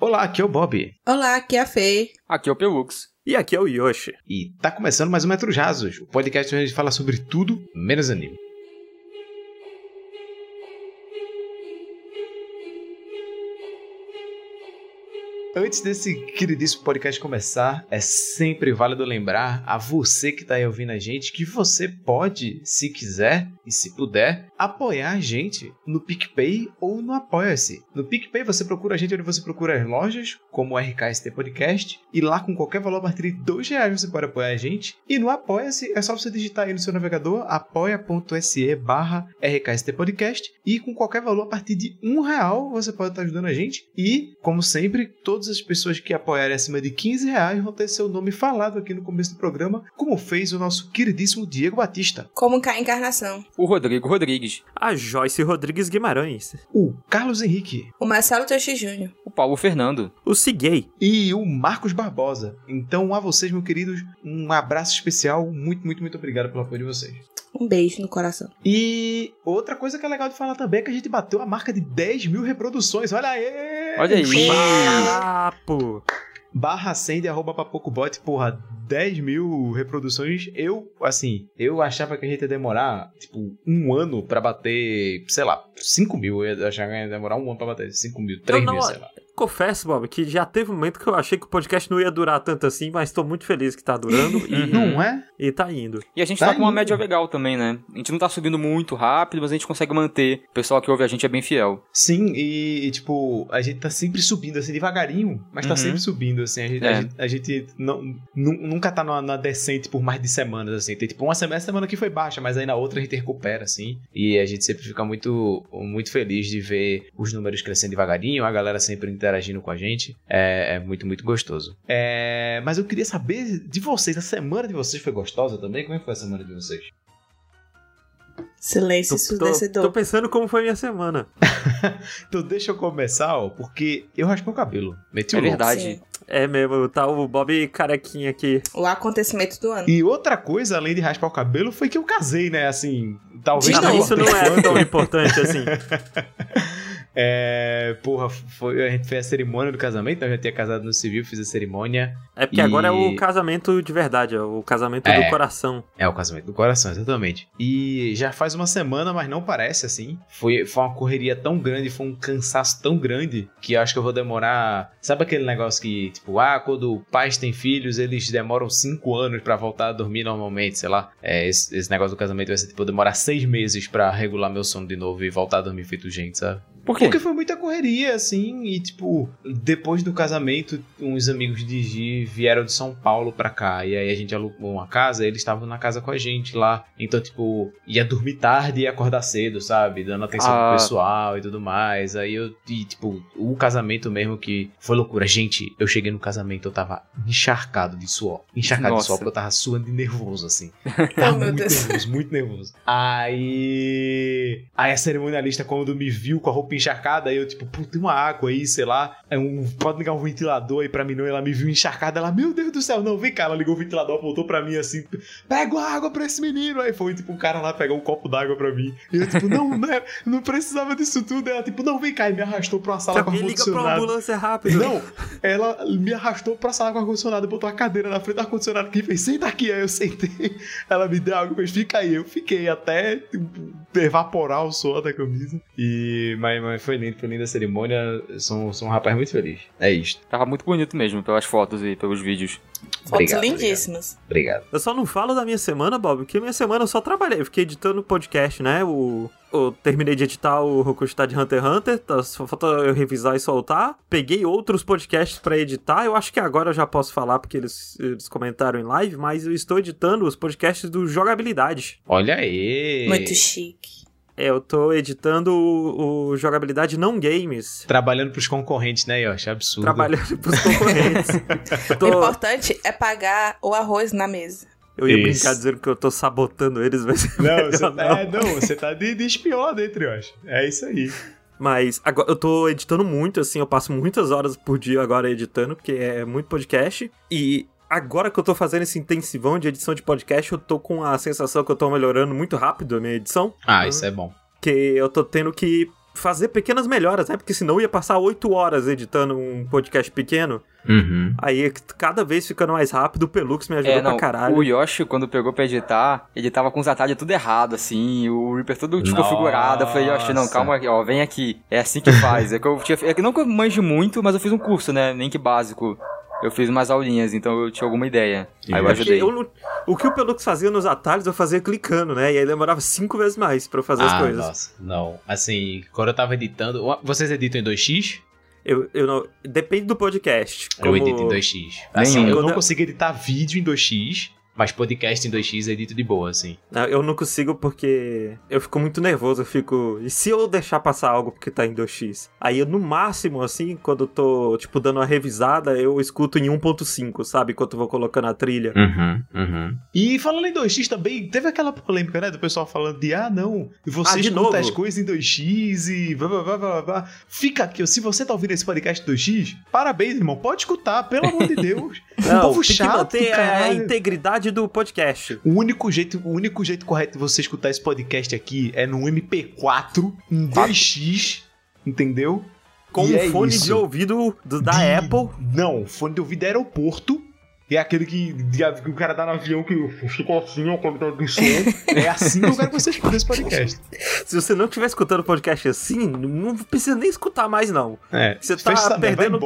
Olá, aqui é o Bob. Olá, aqui é a Fê. Aqui é o Pelux. E aqui é o Yoshi. E tá começando mais um Metro Jasos, o podcast onde a gente fala sobre tudo menos anime. Antes desse queridíssimo podcast começar, é sempre válido lembrar a você que está aí ouvindo a gente que você pode, se quiser e se puder, apoiar a gente no PicPay ou no Apoia-se. No PicPay você procura a gente onde você procura as lojas, como o RKST Podcast, e lá com qualquer valor a partir de dois reais você pode apoiar a gente. E no Apoia-se é só você digitar aí no seu navegador apoia.se barra RKST Podcast e com qualquer valor a partir de um real você pode estar ajudando a gente. E, como sempre, todas as pessoas que apoiarem acima de 15 reais vão ter seu nome falado aqui no começo do programa, como fez o nosso queridíssimo Diego Batista. Como cá encarnação. O Rodrigo Rodrigues. A Joyce Rodrigues Guimarães. O Carlos Henrique. O Marcelo Teixeira Júnior. O Paulo Fernando. O Ciguei. E o Marcos Barbosa. Então, a vocês, meus queridos, um abraço especial. Muito, muito, muito obrigado pelo apoio de vocês. Um beijo no coração. E outra coisa que é legal de falar também é que a gente bateu a marca de 10 mil reproduções. Olha aí! Olha aí! Papo! Barra sende arroba papocobot, porra, 10 mil reproduções. Eu, assim, eu achava que a gente ia demorar, tipo, um ano pra bater, sei lá, 5 mil. Eu achava que ia demorar um ano pra bater 5 mil, 3 não, mil, sei lá. Confesso, Bob, que já teve um momento que eu achei que o podcast não ia durar tanto assim, mas tô muito feliz que tá durando e, Não é? e tá indo. E a gente Tá tá, com uma média legal também, né? A gente não tá subindo muito rápido, mas a gente consegue manter. O pessoal que ouve a gente é bem fiel. Sim, e, e, tipo, a gente tá sempre subindo, assim, devagarinho, mas tá Uhum. sempre subindo, assim. A gente, a É. gente, a gente não, nu- nunca tá na, na decente por mais de semanas, assim. Tem, tipo, uma semana, semana que foi baixa, mas aí na outra a gente recupera, assim. E a gente sempre fica muito, muito feliz de ver os números crescendo devagarinho, a galera sempre interagindo com a gente. É, é muito, muito gostoso. É, mas eu queria saber de vocês, a semana de vocês foi gostosa também? Como é que foi a semana de vocês? Silêncio Tô, tô, ensurdecedor. tô pensando como foi minha semana. Então deixa eu começar, ó, porque eu raspei o cabelo. Meti o É verdade. Sim. É mesmo, tá o Bob carequinha aqui. O acontecimento do ano. E outra coisa, além de raspar o cabelo, foi que eu casei, né? Assim, talvez não. Isso não é tão importante assim. É, porra, foi, a gente fez a cerimônia do casamento, eu já tinha casado no civil, fiz a cerimônia. É porque E- agora é o casamento de verdade, é o casamento É. do coração. É o casamento do coração, exatamente. E já faz uma semana, mas não parece assim. Foi, foi uma correria tão grande, foi um cansaço tão grande que eu acho que eu vou demorar. Sabe aquele negócio que, tipo, ah, quando pais têm filhos, eles demoram cinco anos pra voltar a dormir normalmente, sei lá. É, esse, esse negócio do casamento vai ser, tipo, demorar seis meses pra regular meu sono de novo e voltar a dormir feito gente, sabe? Por quê? Porque foi muita correria, assim, e tipo, depois do casamento, uns amigos de Gi vieram de São Paulo pra cá, e aí a gente alugou uma casa, e eles estavam na casa com a gente lá. Então, tipo, ia dormir tarde e ia acordar cedo, sabe? Dando atenção Ah. pro pessoal e tudo mais. Aí eu, e tipo, o casamento mesmo que foi loucura. Gente, eu cheguei no casamento, eu tava encharcado de suor. Encharcado de Nossa. suor, porque eu tava suando de nervoso, assim. Oh, Tava meu muito Deus. nervoso, muito nervoso. Aí. Aí a cerimonialista, quando me viu com a roupa encharcada, aí eu, tipo, pô, tem uma água aí, sei lá. Aí um, pode ligar um ventilador aí pra mim, não. Ela me viu encharcada. Ela, meu Deus do céu, não, vem cá. Ela ligou o ventilador, apontou pra mim assim: pega água pra esse menino. Aí foi, tipo, um cara lá pegar um copo d'água pra mim. E eu, tipo, não, não, é- não precisava disso tudo. Ela, tipo, não, vem cá. E me arrastou pra uma sala com Alguém liga pra ar-condicionado. ambulância rápido. Não, ela me arrastou pra sala com ar-condicionado, botou a cadeira na frente do ar-condicionado aqui e fez, senta aqui. Aí eu sentei, ela me deu água e fez, fica aí. Eu fiquei até tipo, evaporar o suor da camisa. E, mas, mas foi lindo, foi linda a cerimônia. Sou, sou um rapaz muito feliz. É isto. Tava muito bonito mesmo, pelas fotos e pelos vídeos. Fotos Obrigado, lindíssimas. Obrigado. Eu só não falo da minha semana, Bob, porque minha semana eu só trabalhei. Eu fiquei editando podcast, né? O, eu terminei de editar o Rokustar de Hunter x Hunter, tá, só falta eu revisar e soltar. Peguei outros podcasts pra editar. Eu acho que agora eu já posso falar porque eles, eles comentaram em live, mas eu estou editando os podcasts do Jogabilidade. Olha aí. Muito chique. É, eu tô editando o, o Jogabilidade Não Games. Trabalhando pros concorrentes, né, Yoshi? Absurdo. Trabalhando pros concorrentes. Eu O tô- importante é pagar o arroz na mesa. Eu ia Isso. brincar dizendo que eu tô sabotando eles, mas Não, você, não. É, não, você tá de, lá dentro, Yoshi. É isso aí. Mas agora eu tô editando muito, assim, eu passo muitas horas por dia agora editando, porque é muito podcast. E agora que eu tô fazendo esse intensivão de edição de podcast, eu tô com a sensação que eu tô melhorando muito rápido a minha edição. Ah, isso é bom. Que eu tô tendo que fazer pequenas melhoras, né? Porque senão eu ia passar oito horas editando um podcast pequeno. Uhum. Aí cada vez ficando mais rápido, o Pelux me ajudou É, não, pra caralho. o Yoshi, quando pegou pra editar, ele tava com os atalhos tudo errado, assim, o Reaper todo desconfigurado. Eu falei, Yoshi, não, calma aqui, ó, vem aqui. É assim que faz. É que eu tinha, é que não que eu manjo muito, mas eu fiz um curso, né, nem que básico. Eu fiz umas aulinhas, então eu tinha alguma ideia. Aí eu É ajudei. eu o que o Pelux fazia nos atalhos, eu fazia clicando, né? E aí demorava cinco vezes mais pra eu fazer as ah, coisas. nossa, não. Assim, quando eu tava editando. Vocês editam em 2x? Eu, eu não. Depende do podcast. Eu como- edito em 2x. Assim, Nenhum. eu não eu- consigo editar vídeo em 2x, mas podcast em 2x eu edito de boa, assim. Eu não consigo porque eu fico muito nervoso. Eu fico. E se eu deixar passar algo porque tá em 2x? Aí eu, no máximo, assim, quando eu tô, tipo, dando uma revisada, eu escuto em 1.5, sabe? Enquanto eu vou colocando a trilha. Uhum, uhum. E falando em 2x também, teve aquela polêmica, né? Do pessoal falando de, ah, não, você Ah, de escuta novo? as coisas em 2x e blá blá blá blá blá. Fica aqui, se você tá ouvindo esse podcast 2x, parabéns, irmão, pode escutar, pelo amor de Deus. um povo tem chato, que manter a caralho. integridade do podcast. O único jeito, o único jeito correto de você escutar esse podcast aqui é no MP4 em 2x, entendeu? Com E um é fone isso. de ouvido do- da De- Apple. Não, fone de ouvido é aeroporto. É aquele que, que o cara dá no avião que fica assim, ó, qualidade do som. É assim que eu quero que você escute esse podcast. Se você não estiver escutando o podcast assim, não precisa nem escutar mais, não. É, Você tá vai perdendo-.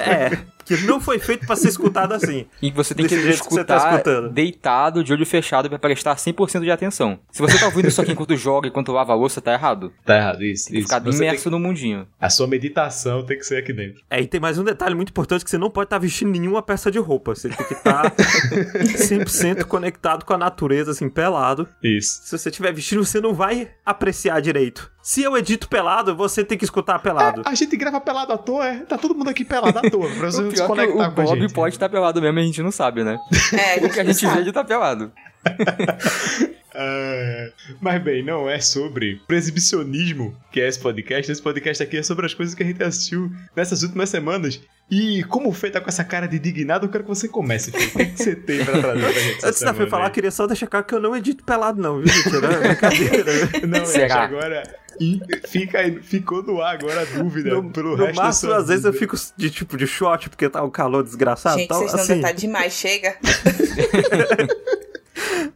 É, que não foi feito pra ser escutado assim. E você tem que Desse jeito que você tá escutar escutando. deitado, de olho fechado, pra prestar 100% de atenção. Se você tá ouvindo isso aqui enquanto joga, enquanto lava a louça, tá errado. Tá errado, isso. Tem que isso. ficar Você imerso tem- no mundinho. A sua meditação tem que ser aqui dentro. É, e tem mais um detalhe muito importante que você não pode estar vestindo nenhuma peça de roupa. Você tem que estar 100% conectado com a natureza, assim, pelado. Isso. Se você estiver vestindo, você não vai apreciar direito. Se eu edito pelado, você tem que escutar pelado. A gente grava pelado à toa, é. Tá todo mundo aqui pelado à toa, pra você O não é que conectar o com a Bob gente. pode estar pelado mesmo e a gente não sabe, né? É, O que a gente vê, ele tá pelado. Ah, mas bem, não é sobre exibicionismo que é esse podcast. Esse podcast aqui é sobre as coisas que a gente assistiu nessas últimas semanas. E como o Fê tá com essa cara de indignado, eu quero que você comece, Fê. O que, que você tem pra trazer pra gente essa Antes da Fê falar, queria só deixar claro que eu não edito pelado, não, viu, gente? Era brincadeira. Não, Será? Agora e fica aí- ficou no ar agora a dúvida No, pelo no resto da máximo, sua às vezes eu vida. fico de tipo de short, porque tá um calor desgraçado. Gente, tal, vocês estão assim. detalhe demais, chega.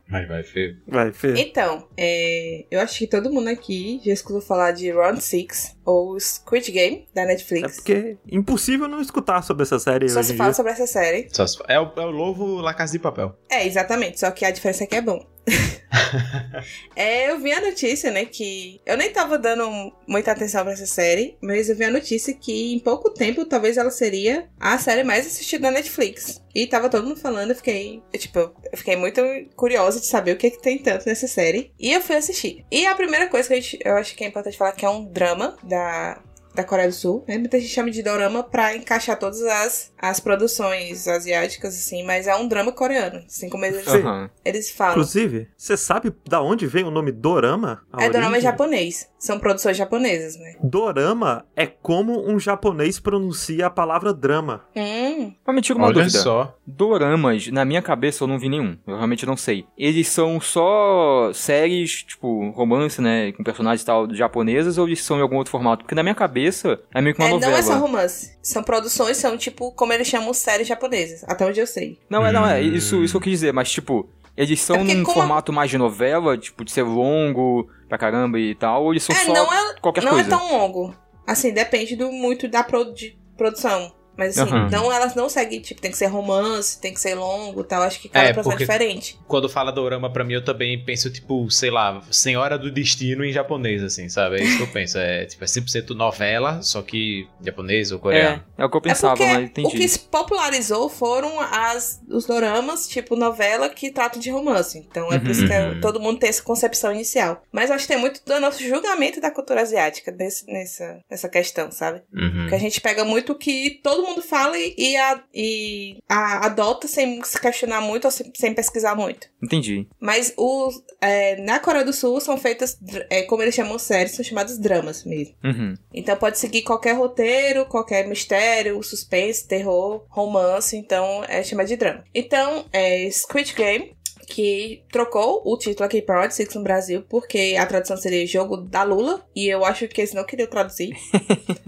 Vai, vai, Fê. Vai, Fê. Então, é, eu acho que todo mundo aqui já escutou falar de Round 6, ou Squid Game, da É Netflix. porque é impossível não escutar sobre essa série Só se fala dia. sobre essa série. Só se- É o, é o novo La Casa de Papel. É, exatamente, só que a diferença é que é bom. é, eu vi a notícia, né, que eu nem tava dando muita atenção pra essa série, mas eu vi a notícia que em pouco tempo talvez ela seria a série mais assistida da Netflix. E tava todo mundo falando, eu fiquei, eu, tipo, eu fiquei muito curiosa de saber o que, que tem tanto nessa série. E eu fui assistir. E a primeira coisa que eu acho que é importante falar que é um drama da da Coreia do Sul, né? Muita gente chama de dorama pra encaixar todas as, as produções asiáticas, assim, mas é um drama coreano, assim como eles. Aham. eles falam. Inclusive, você sabe da onde vem o nome Dorama? A É dorama origem? japonês. São produções japonesas, né? Dorama é como um japonês pronuncia a palavra drama. Hum. Mas me tira uma Olha dúvida. só. Doramas, na minha cabeça eu não vi nenhum. Eu realmente não sei. Eles são só séries, tipo, romance, né? Com personagens e tal, japonesas, ou eles são em algum outro formato? Porque na minha cabeça é meio que uma É, novela. não é só romance. São produções, são tipo, como eles chamam séries japonesas. Até onde eu sei. Não, é, não, é. Hum. Isso, isso que eu quis dizer, mas tipo, eles são É num formato mais de novela, tipo, de ser longo pra caramba e tal, ou eles são é, só não é, qualquer não coisa? é tão longo. Assim, depende do, muito da pro- de produção. Mas assim, Aham. não, elas não seguem, tipo, tem que ser romance, tem que ser longo e tal. Acho que cada É, porque- é diferente. Quando fala dorama, pra mim, eu também penso, tipo, sei lá, Senhora do Destino em japonês, assim, sabe? É isso que eu penso. É, tipo, é 100% novela, só que japonês ou coreano. É, é o que eu É pensava, porque mas entendi. o que se popularizou foram as, os doramas, tipo novela, que tratam de romance. Então é por isso que é- Uhum. todo mundo tem essa concepção inicial. Mas acho que tem muito do nosso julgamento da cultura asiática nesse, nessa, nessa questão, sabe? Uhum. Porque a gente pega muito o que todo mundo fala e, a- e a- adota sem se questionar muito ou sem, sem pesquisar muito. Entendi. Mas os, é, na Coreia do Sul são feitas, é, como eles chamam séries, são chamados dramas mesmo. Uhum. Então pode seguir qualquer roteiro, qualquer mistério, suspense, terror, romance, então é chamado de drama. Então, é Squid Game, que trocou o título aqui para Round Six no Brasil, porque a tradução seria Jogo da Lula, e eu acho que eles não queriam traduzir.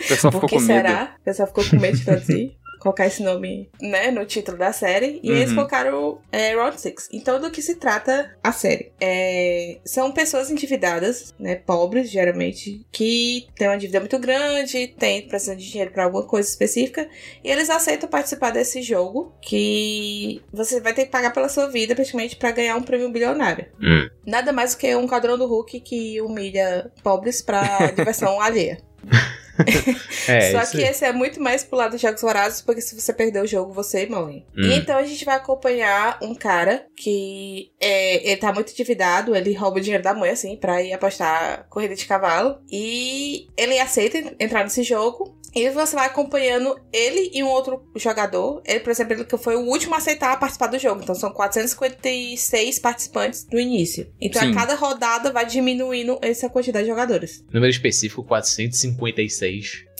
O pessoal ficou com medo. será? O pessoal ficou com medo de traduzir. Colocar esse nome, né, no título da série. E eles Uhum. colocaram é, Round Six. Então, do que se trata a série? É, são pessoas endividadas, né, pobres, geralmente, que têm uma dívida muito grande, têm precisam de dinheiro para alguma coisa específica. E eles aceitam participar desse jogo que você vai ter que pagar pela sua vida, praticamente, para ganhar um prêmio bilionário. Hum. Nada mais do que um quadrão do Hulk que humilha pobres pra diversão alheia. É, Só que esse é muito mais pro lado dos jogos vorazes, porque se você perder o jogo, você morre. Hum. E então a gente vai acompanhar um cara que é, ele tá muito endividado, ele rouba o dinheiro da mãe, assim, pra ir apostar corrida de cavalo. E ele aceita entrar nesse jogo. E você vai acompanhando ele e um outro jogador. Ele, por exemplo, ele que foi o último a aceitar participar do jogo. Então são 456 participantes no início. Então Sim. a cada rodada vai diminuindo essa quantidade de jogadores. Número específico 456.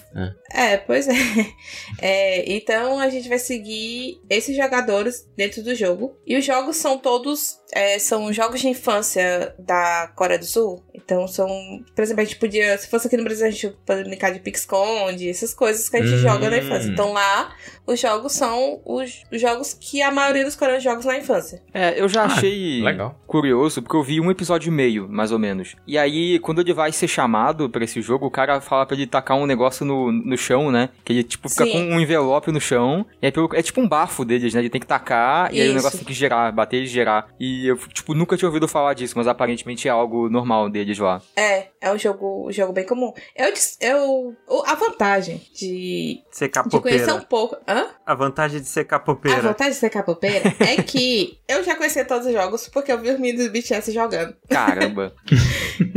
É, pois é. É, Então a gente vai seguir esses jogadores dentro do jogo. E os jogos são todos. É, são jogos de infância da Coreia do Sul. Então são. Por exemplo, a gente podia. Se fosse aqui no Brasil, a gente poderia brincar de pique-esconde, essas coisas que a gente Hum. joga na infância. Então lá, os jogos são os, os jogos que a maioria dos coreanos jogam na infância. É, eu já Ah, achei legal. curioso, porque eu vi um episódio e meio, mais ou menos. E aí, quando ele vai ser chamado pra esse jogo, o cara fala pra ele tacar um negócio no, no chão, né? Que ele, tipo, fica Sim. com um envelope no chão. E aí, é tipo um bafo deles, né? Ele tem que tacar, e aí o Isso. negócio tem que girar, bater e girar. E eu, tipo, nunca tinha ouvido falar disso, mas aparentemente é algo normal deles lá. É, é um jogo, um jogo bem comum. Eu, eu, o- a vantagem de, Ser de conhecer capopeira. um pouco. Hã? A vantagem de ser A capopeira. vontade de ser capoeira é que eu já conhecia todos os jogos porque eu vi os meninos do BTS jogando. Caramba.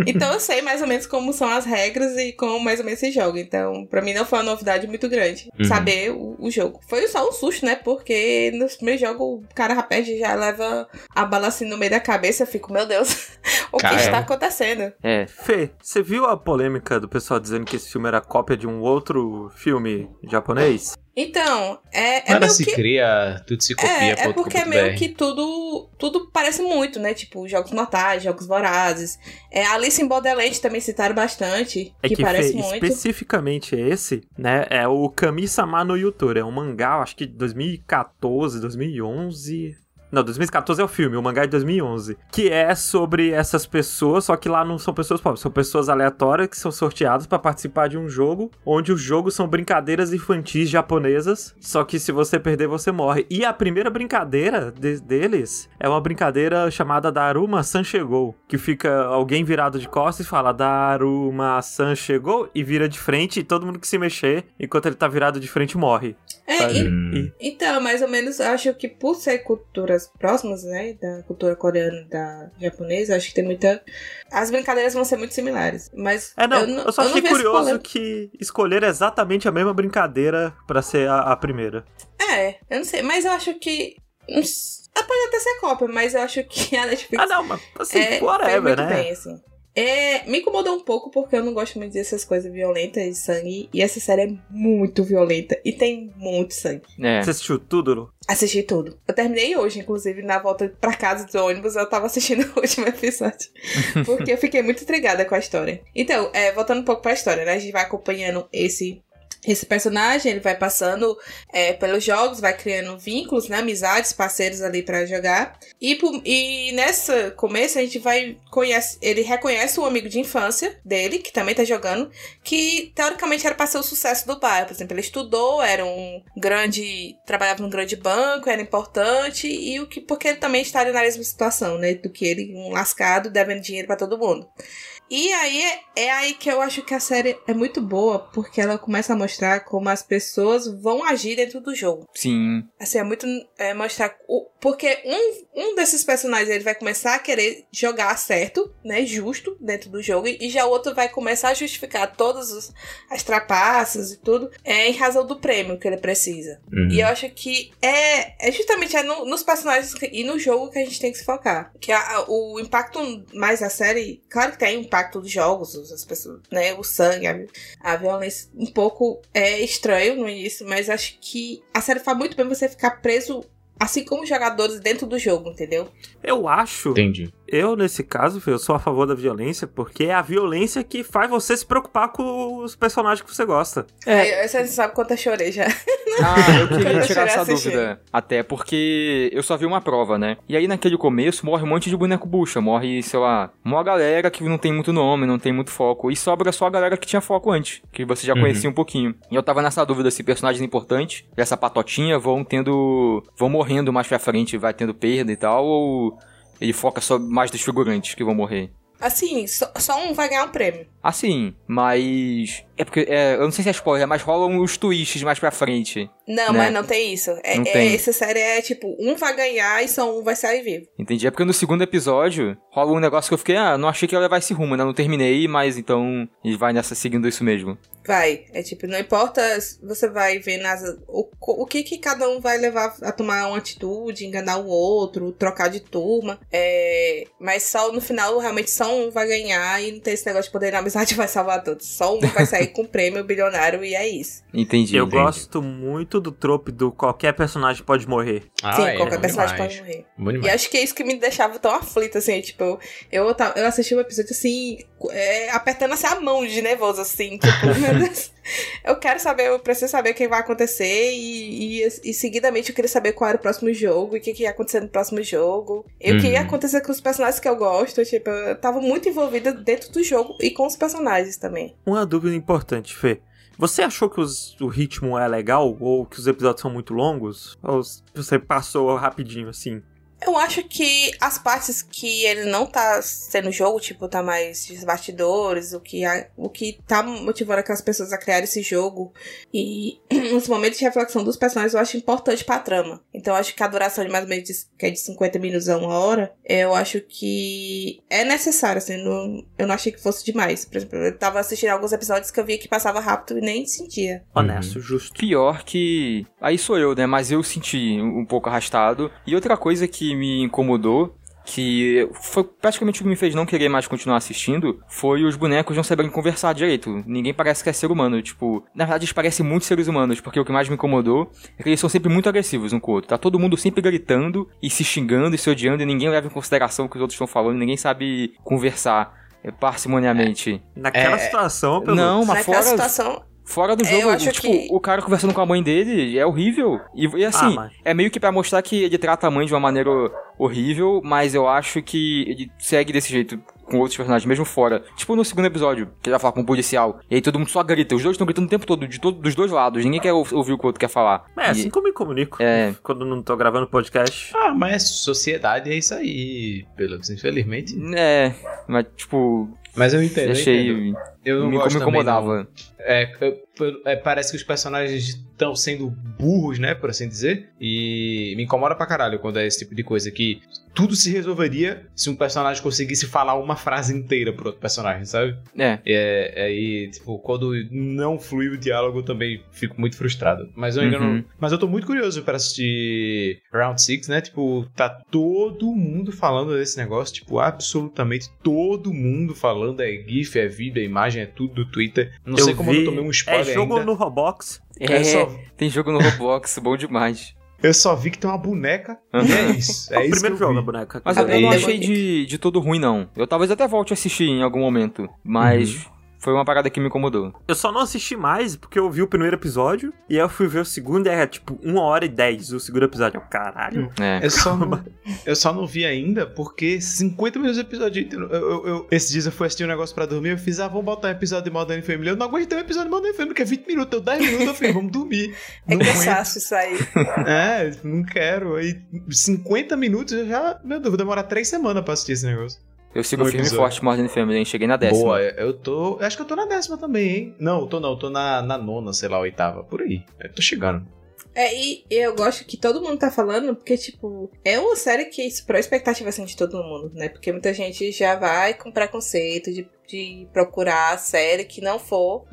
Então eu sei mais ou menos como são as regras e como mais ou menos se joga. Então, pra mim não foi uma novidade muito grande Uhum. saber o, o jogo. Foi só um susto, né? Porque nos primeiros jogos o cara já perde, já leva a bala assim no meio da cabeça. Eu fico, meu Deus, o que está acontecendo? É. Fê, você viu a polêmica do pessoal dizendo que esse filme era cópia de um outro filme japonês? Então, é, é Nada meio se que. cria, tudo se copia. É, é porque é meio que tudo, tudo parece muito, né? Tipo, jogos mortais, jogos vorazes. É, Alice em Borderland também citaram bastante, É que, que, parece Fê, muito. especificamente esse, né, é o Kami-sama no Yutori. É um mangá, acho que de 2014, 2011... Não, 2014 é o filme, o mangá é de 2011. Que é sobre essas pessoas, só que lá não são pessoas pobres, são pessoas aleatórias que são sorteadas pra participar de um jogo, onde os jogos são brincadeiras infantis japonesas, só que se você perder, você morre. E a primeira brincadeira de- deles é uma brincadeira chamada Daruma-san chegou, que fica alguém virado de costas e fala Daruma-san chegou e vira de frente e todo mundo que se mexer enquanto ele tá virado de frente morre. É, sabe? e- Hum. então, mais ou menos, acho que por ser culturas próximas, né, da cultura coreana e da japonesa, acho que tem muita... As brincadeiras vão ser muito similares, mas... É, não, eu, não- só não achei curioso que escolheram exatamente a mesma brincadeira pra ser a, a primeira. É, eu não sei, mas eu acho que... Pode até ser cópia, mas eu acho que a Netflix Ah, não, mas assim, É, whatever, né? bem, assim. É, me incomodou um pouco porque eu não gosto muito dessas coisas violentas e sangue. E essa série é muito violenta e tem muito sangue. É. Você assistiu tudo? Lu? Assisti tudo. Eu terminei hoje, inclusive, na volta pra casa do ônibus, eu tava assistindo o último episódio. Porque eu fiquei muito intrigada com a história. Então, é, voltando um pouco pra história, né? A gente vai acompanhando esse. Esse personagem, ele vai passando é, pelos jogos, vai criando vínculos, né, amizades, parceiros ali pra jogar. E, e nessa começo a gente vai conhece, ele reconhece um amigo de infância dele que também tá jogando, que teoricamente era pra ser o sucesso do bairro. Por exemplo, ele estudou, era um grande, trabalhava num grande banco, era importante e o que porque ele também estaria na mesma situação, né, do que ele, um lascado devendo dinheiro pra todo mundo. E aí é, aí que eu acho que a série é muito boa, porque ela começa a mostrar como as pessoas vão agir dentro do jogo. Sim. Assim, é muito é, mostrar. O, porque um, um desses personagens ele vai começar a querer jogar certo, né? Justo dentro do jogo. E já o outro vai começar a justificar todas os- as trapaças e tudo é, em razão do prêmio que ele precisa. Uhum. E eu acho que é, é justamente é no- nos personagens e no jogo que a gente tem que se focar. Que a- o impacto mais da série, claro que tem impacto dos jogos, os- as pessoas, né? O sangue, a, a violência, um pouco é estranho no início, mas acho que a série faz muito bem você ficar preso assim como jogadores dentro do jogo, entendeu? Eu acho. Entendi. Eu, nesse caso, eu sou a favor da violência, porque é a violência que faz você se preocupar com os personagens que você gosta. É. Você sabe quanto eu chorei já. Ah, eu queria tirar essa assistindo. dúvida. Até porque eu só vi uma prova, né? E aí naquele começo morre um monte de boneco bucha. Morre, sei lá, uma galera que não tem muito nome, não tem muito foco. E sobra só a galera que tinha foco antes, que você já Uhum. conhecia um pouquinho. E eu tava nessa dúvida se personagens importantes dessa patotinha vão tendo. vão morrendo mais pra frente, vai tendo perda e tal, ou ele foca só mais dos figurantes que vão morrer. Assim, só, só um vai ganhar um prêmio. Assim, mas. É porque. é, eu não sei se é spoiler, mas rolam os twists mais pra frente. Não, Né? mas não tem isso. É, Não é- tem. essa série é tipo, um vai ganhar e só um vai sair vivo. Entendi. É porque no segundo episódio rola um negócio que eu fiquei, ah, não achei que ia levar esse rumo, né? Não terminei, mas então ele vai nessa seguindo isso mesmo. Vai. É tipo, não importa você vai ver nas, o, o que que cada um vai levar a tomar uma atitude, enganar o outro, trocar de turma. É, mas só no final, realmente, só um vai ganhar e não tem esse negócio de poder na amizade vai salvar todos. Só um vai sair com o prêmio bilionário e é isso. Entendi. eu entendi. gosto muito do trope do qualquer personagem pode morrer. Ah, Sim, é, qualquer personagem demais. pode morrer. E demais. acho que é isso que me deixava tão aflita, assim, tipo, eu, eu, assisti o episódio assim, é, apertando assim a mão de nervoso, assim, tipo, meu Deus. Eu quero saber, eu preciso saber o que vai acontecer e, e, e seguidamente eu queria saber qual era o próximo jogo e o que, que ia acontecer no próximo jogo. E o que ia Uhum. acontecer com os personagens que eu gosto, tipo, eu tava muito envolvida dentro do jogo e com os personagens também. Uma dúvida importante, Fê. Você achou que os- o ritmo é legal ou que os episódios são muito longos? Ou você passou rapidinho assim? Eu acho que as partes que ele não tá sendo jogo, tipo, tá mais dos bastidores, o que, a- o que tá motivando aquelas pessoas a criar esse jogo e os momentos de reflexão dos personagens eu acho importante pra trama. Então eu acho que a duração de mais ou menos de, que é de 50 minutos a uma hora, eu acho que é necessário, assim, não- eu não achei que fosse demais. Por exemplo, eu tava assistindo alguns episódios que eu via que passava rápido e nem sentia. Honesto, justo. Pior que. Aí sou eu, né? Mas eu senti um um pouco arrastado. E outra coisa que me incomodou. Que foi praticamente o que me fez não querer mais continuar assistindo. Foi os bonecos não saberem conversar direito. Ninguém parece que é ser humano. Tipo, na verdade, eles parecem muito seres humanos. Porque o que mais me incomodou é que eles são sempre muito agressivos um com o outro. Tá todo mundo sempre gritando e se xingando e se odiando. E ninguém leva em consideração o que os outros estão falando. Ninguém sabe conversar é, parcimoniamente. Naquela É- situação, pelo Não, mas Naquela fora. situação, Fora do É, jogo, eu acho tipo, que- o cara conversando com a mãe dele é horrível. E, e assim, Ah, mas- é meio que pra mostrar que ele trata a mãe de uma maneira horrível, mas eu acho que ele segue desse jeito com outros personagens, mesmo fora. Tipo no segundo episódio, que ele vai falar com um policial, e aí todo mundo só grita. Os dois estão gritando o tempo todo, de todo, dos dois lados. Ninguém quer ou- ouvir o que o outro quer falar. É, E- assim eu me comunico. É. Quando não tô gravando podcast. Ah, mas sociedade é isso aí, pelo infelizmente. É, mas tipo, Mas eu entendo, eu achei. entendo. Eu não me, gosto me incomodava. É, eu- eu- é, parece que os personagens estão sendo burros, né, por assim dizer. E me incomoda pra caralho quando é esse tipo de coisa que tudo se resolveria se um personagem conseguisse falar uma frase inteira pro outro personagem, sabe? É. É, aí, tipo, quando não flui o diálogo, eu também fico muito frustrado. Mas eu ainda Uhum. não. Mas eu tô muito curioso pra assistir Round 6, né? Tipo, tá todo mundo falando desse negócio. Tipo, absolutamente todo mundo falando. É GIF, é vídeo, é imagem, é tudo do Twitter. Não sei como eu não tomei um spoiler É jogo ainda. no Roblox. É, Eu só, tem jogo no Roblox, bom demais. eu só vi que tem uma boneca. E é isso. É, É o isso primeiro que eu jogo, a vi. boneca. Mas eu, eu não é achei de, de todo ruim, não. Eu talvez até volte a assistir em algum momento. Mas foi uma parada que me incomodou. Eu só não assisti mais porque eu vi o primeiro episódio e aí eu fui ver o segundo e é tipo 1 hora e 10 o segundo episódio. Eu, caralho. É. Eu só, não, eu só não vi ainda porque 50 minutos de episódio. Eu, eu, eu- esses dias eu fui assistir um negócio pra dormir. Eu fiz, ah, vamos botar um episódio de Modern Family. Eu não aguentei um episódio de Modern Family, que é 20 minutos. Eu 10 minutos, eu falei, vamos dormir. é cansaço isso aí. É, não quero. Aí 50 minutos eu já. Meu Deus, vou demorar 3 semanas pra assistir esse negócio. Eu sigo Um firme e forte Modern Family, hein? Cheguei na décima. Boa, eu tô. Acho que eu tô na décima também, hein? Não, eu tô não, eu tô na, na nona, sei lá, oitava. Por aí. Eu tô chegando. É, e eu gosto que todo mundo tá falando, porque, tipo, é uma série que superou a expectativa assim, de todo mundo, né? Porque muita gente já vai com preconceito de, de procurar a série que não for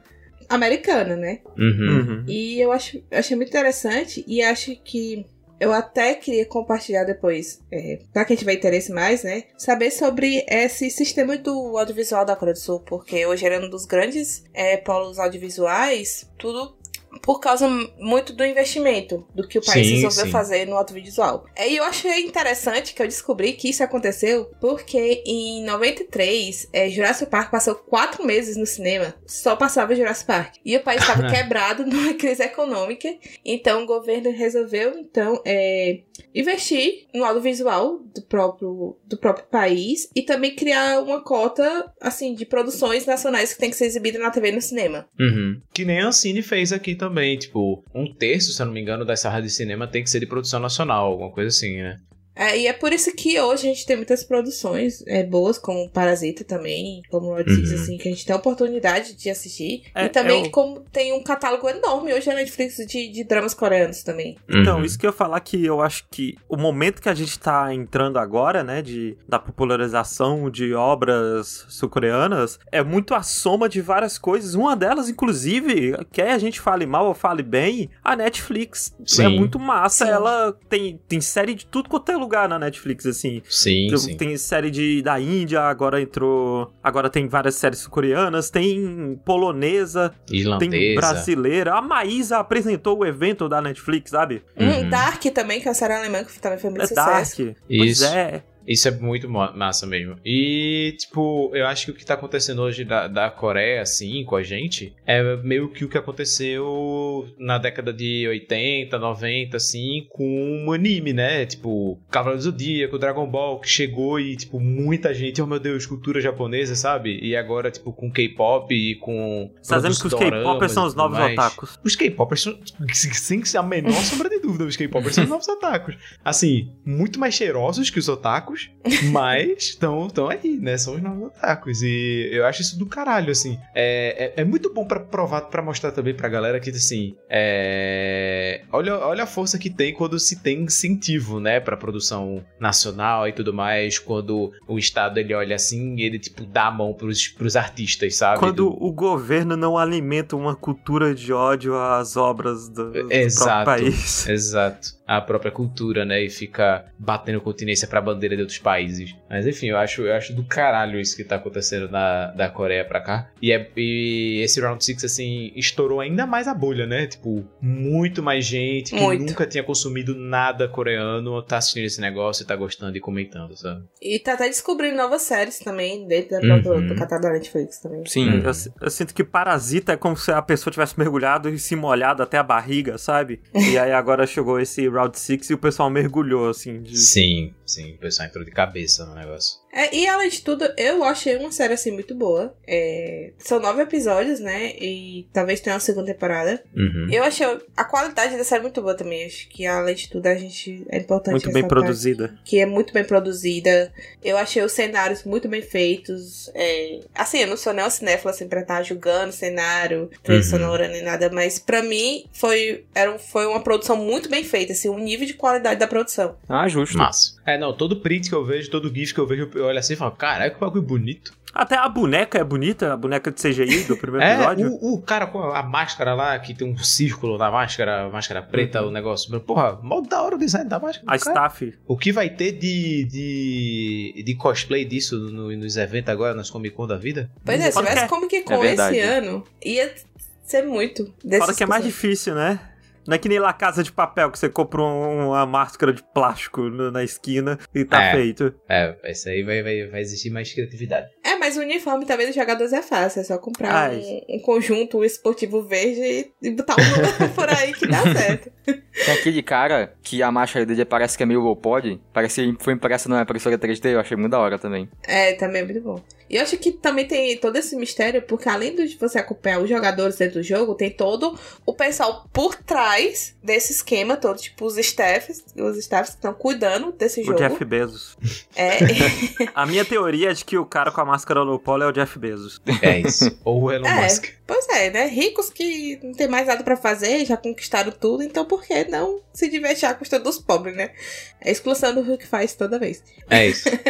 americana, né? Uhum. Uhum. E eu acho, eu achei muito interessante e acho que eu até queria compartilhar depois, é, para quem tiver interesse mais, né? Saber sobre esse sistema do audiovisual da Coreia do Sul, porque hoje era um dos grandes é, polos audiovisuais, tudo por causa muito do investimento do que o país Sim, resolveu sim. fazer no audiovisual. E eu achei interessante que eu descobri que isso aconteceu porque em 93, é, Jurassic Park passou quatro meses no cinema, só passava Jurassic Park. E o país estava quebrado numa crise econômica, então o governo resolveu então é, investir no audiovisual do próprio, do próprio país e também criar uma cota assim de produções nacionais que tem que ser exibida na TV e no cinema. Uhum. Que nem a Ancine fez aqui também. Tipo, um terço, se eu não me engano, das salas de cinema tem que ser de produção nacional, alguma coisa assim, né? É, e é por isso que hoje a gente tem muitas produções é, boas, como Parasita também, como Six, Uhum. assim, que a gente tem a oportunidade de assistir. É, e também eu- como tem um catálogo enorme hoje na Netflix de, de dramas coreanos também. Então, Uhum. isso que eu ia falar que eu acho que o momento que a gente tá entrando agora, né, de, da popularização de obras sul-coreanas, é muito a soma de várias coisas. Uma delas, inclusive, quer a gente fale mal ou fale bem, a Netflix. Sim. É muito massa. Sim. Ela tem, tem série de tudo quanto é lugar na Netflix, assim. Sim, Tem- sim. Tem série de, da Índia, agora entrou. Agora tem várias séries sul-coreanas, tem polonesa, tem Irlandesa. brasileira. A Maísa apresentou o evento da Netflix, sabe? Uhum. Um Dark também, que é uma série alemã que também foi muito É sucesso. Dark. Isso. Pois é. Isso é muito ma- massa mesmo. E, tipo, eu acho que o que tá acontecendo hoje da, da Coreia, assim, com a gente, é meio que o que aconteceu na década de 80, 90, assim, com o anime, né? Tipo, Cavaleiro do Zodíaco, Dragon Ball, que chegou e, tipo, muita gente, oh meu Deus, cultura japonesa, sabe? E agora, tipo, com K-pop e com. Você tá dizendo que os K-popers são os novos mais. otakus. Os K-popers são, sem a menor sombra de dúvida, os K-popers são os novos otakus. Assim, muito mais cheirosos que os otakus, mas estão aí, né? São os novos otakus. E eu acho isso do caralho, assim. É, é, é muito bom pra provar, pra mostrar também pra galera que, assim, é... Olha, olha a força que tem quando se tem incentivo, né? Pra produção nacional e tudo mais. Quando o Estado, ele olha assim e ele, tipo, dá a mão pros, pros artistas, sabe? Quando Do- o governo não alimenta uma cultura de ódio às obras do, do Exato. próprio país. Exato. A própria cultura, né? E fica batendo continência pra bandeira de outros países. Mas enfim, eu acho, eu acho do caralho isso que tá acontecendo na, da Coreia pra cá. E, é, e esse Round 6, assim, estourou ainda mais a bolha, né? Tipo, muito mais gente que Muito. nunca tinha consumido nada coreano tá assistindo esse negócio e tá gostando e comentando, sabe? E tá até descobrindo novas séries também, dentro da própria, Uhum. do catálogo da Netflix também. Sim. Eu, si- eu sinto que Parasita é como se a pessoa tivesse mergulhado e se molhado até a barriga, sabe? E aí agora chegou esse Round 6 e o pessoal mergulhou, assim. De... Sim, sim. O pessoal entrou de cabeça no negócio. É, e além de tudo, eu achei uma série assim muito boa. É, são nove episódios, né? E talvez tenha uma segunda temporada. Uhum. Eu achei a qualidade da série muito boa também. Acho que além de tudo a gente é importante Muito bem produzida. que é muito bem produzida. Eu achei os cenários muito bem feitos. É, assim, eu não sou nem uma cinéfila assim pra estar julgando cenário, trilha Uhum. sonora nem nada, mas pra mim foi, era, um- foi uma produção muito bem feita, assim, um nível de qualidade da produção. Ah, justo. Massa. É, não, todo print que eu vejo, todo GIF que eu vejo, eu olho assim e falo, caralho, que bagulho bonito. Até a boneca é bonita, a boneca de CGI do primeiro É, episódio. o, o cara com a máscara lá, que tem um círculo na máscara, máscara preta, o negócio. Porra, mó da hora o design da máscara. A cara. staff. O que vai ter de, de, de cosplay disso no- nos eventos agora, nas Comic Con da vida? Pois é, se tivesse é- Comic Con é esse ano, ia ser muito. Fora que é mais difícil, né? Não é que nem lá Casa de Papel, que você compra um- uma máscara de plástico na esquina e tá É. feito. É, esse aí vai, vai, vai existir mais criatividade. É, mas o uniforme também dos jogadores é fácil. É só comprar Ai. um, um conjunto esportivo verde e botar um por aí que dá certo. Tem aquele cara que a máscara dele parece que é meio low pod, parece que foi impressa numa impressora 3D, eu achei muito da hora também. É, também é muito bom. E eu acho que também tem todo esse mistério, porque além de você acompanhar os jogadores dentro do jogo, tem todo o pessoal por trás desse esquema todo, tipo os staffs, os staffs que estão cuidando desse O jogo. Jeff Bezos. É, A minha teoria é de que o cara com a máscara low poly é o Jeff Bezos. É isso. Ou o Elon É. Musk. Pois é, né? Ricos que não tem mais nada pra fazer, já conquistaram tudo, então por que não se divertir à custa dos pobres, né? É a exclusão do Hulk faz toda vez. É isso.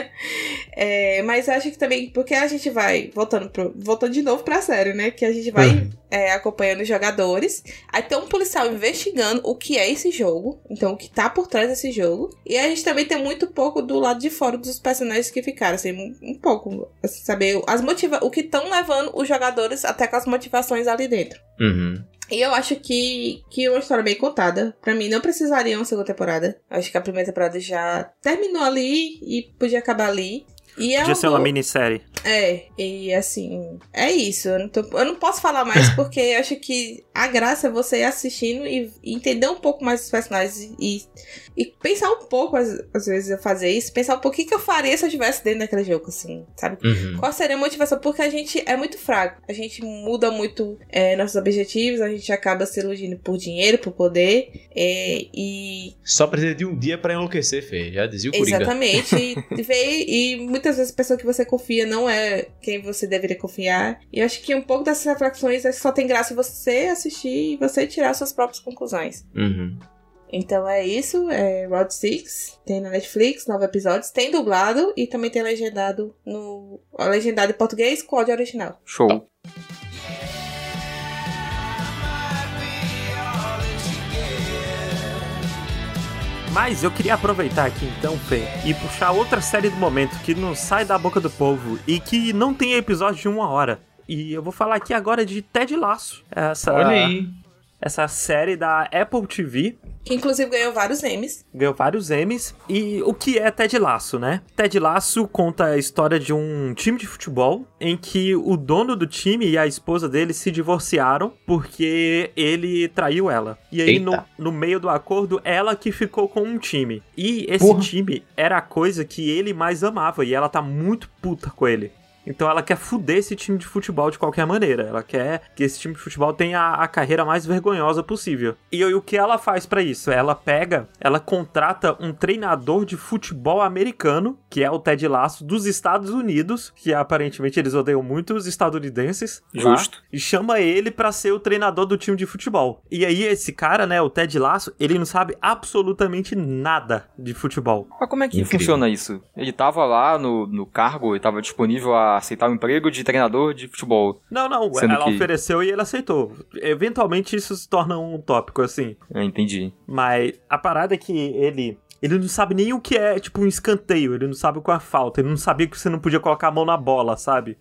É, mas eu acho que também, porque a gente vai, voltando, pro, voltando de novo pra série, né? Que a gente vai Uhum. É, acompanhando os jogadores. Aí tem um policial investigando o que é esse jogo. Então, o que tá por trás desse jogo. E a gente também tem muito pouco do lado de fora dos personagens que ficaram, assim, um, um pouco. Assim, saber as motiva o que estão levando os jogadores até com as motivações ali dentro. Uhum. E eu acho que, que é uma história bem contada. Pra mim, não precisaria uma segunda temporada. Acho que a primeira temporada já terminou ali e podia acabar ali. E é Podia ser uma minissérie. É, e assim, é isso. Eu não, tô- eu não posso falar mais porque eu acho que a graça é você ir assistindo e, entender um pouco mais dos personagens e, e pensar um pouco, às, às vezes, eu fazer isso, pensar um pouquinho o que eu faria se eu estivesse dentro daquele jogo, assim, sabe? Uhum. Qual seria a motivação? Porque a gente é muito fraco. A gente muda muito é, nossos objetivos, a gente acaba se iludindo por dinheiro, por poder. é, e Só precisa de um dia pra enlouquecer, Fê. Já dizia o Coringa. Exatamente. e, e muitas vezes a pessoa que você confia não é quem você deveria confiar. E eu acho que um pouco dessas reflexões é só tem graça você assistir e você tirar suas próprias conclusões. Uhum. Então é isso, é Road 6, tem na Netflix, nove episódios, tem dublado e também tem legendado no legendado em português com áudio original. Show. Mas eu queria aproveitar aqui então, Fê, e puxar outra série do momento que não sai da boca do povo e que não tem episódio de uma hora. E eu vou falar aqui agora de Ted Laço. Essa, Olha aí. Essa série da Apple TV Que inclusive ganhou vários Emmys. ganhou vários Emmys. E o que é Ted Laço, né? Ted Laço conta a história de um time de futebol em que o dono do time e a esposa dele se divorciaram porque ele traiu ela. E aí, no, no meio do acordo, ela que ficou com um time. E esse Porra. time era a coisa que ele mais amava e ela tá muito puta com ele. Então ela quer fuder esse time de futebol de qualquer maneira. Ela quer que esse time de futebol tenha a, a carreira mais vergonhosa possível. E, aí, o que ela faz pra isso? Ela pega, ela contrata um treinador de futebol americano, que é o Ted Lasso, dos Estados Unidos, que aparentemente eles odeiam muito os estadunidenses. lá, Justo. e chama ele pra ser o treinador do time de futebol. E aí esse cara, né, o Ted Lasso, ele não sabe absolutamente nada de futebol. Mas como é que Incrível. funciona isso? Ele tava lá no, no cargo, ele tava disponível a aceitar o emprego de treinador de futebol. Não, não, ela que- ofereceu e ele aceitou. Eventualmente isso se torna um tópico assim. É, entendi. Mas a parada é que ele. Ele não sabe nem o que é, tipo, um escanteio. Ele não sabe o que é a falta. Ele não sabia que você não podia colocar a mão na bola, sabe?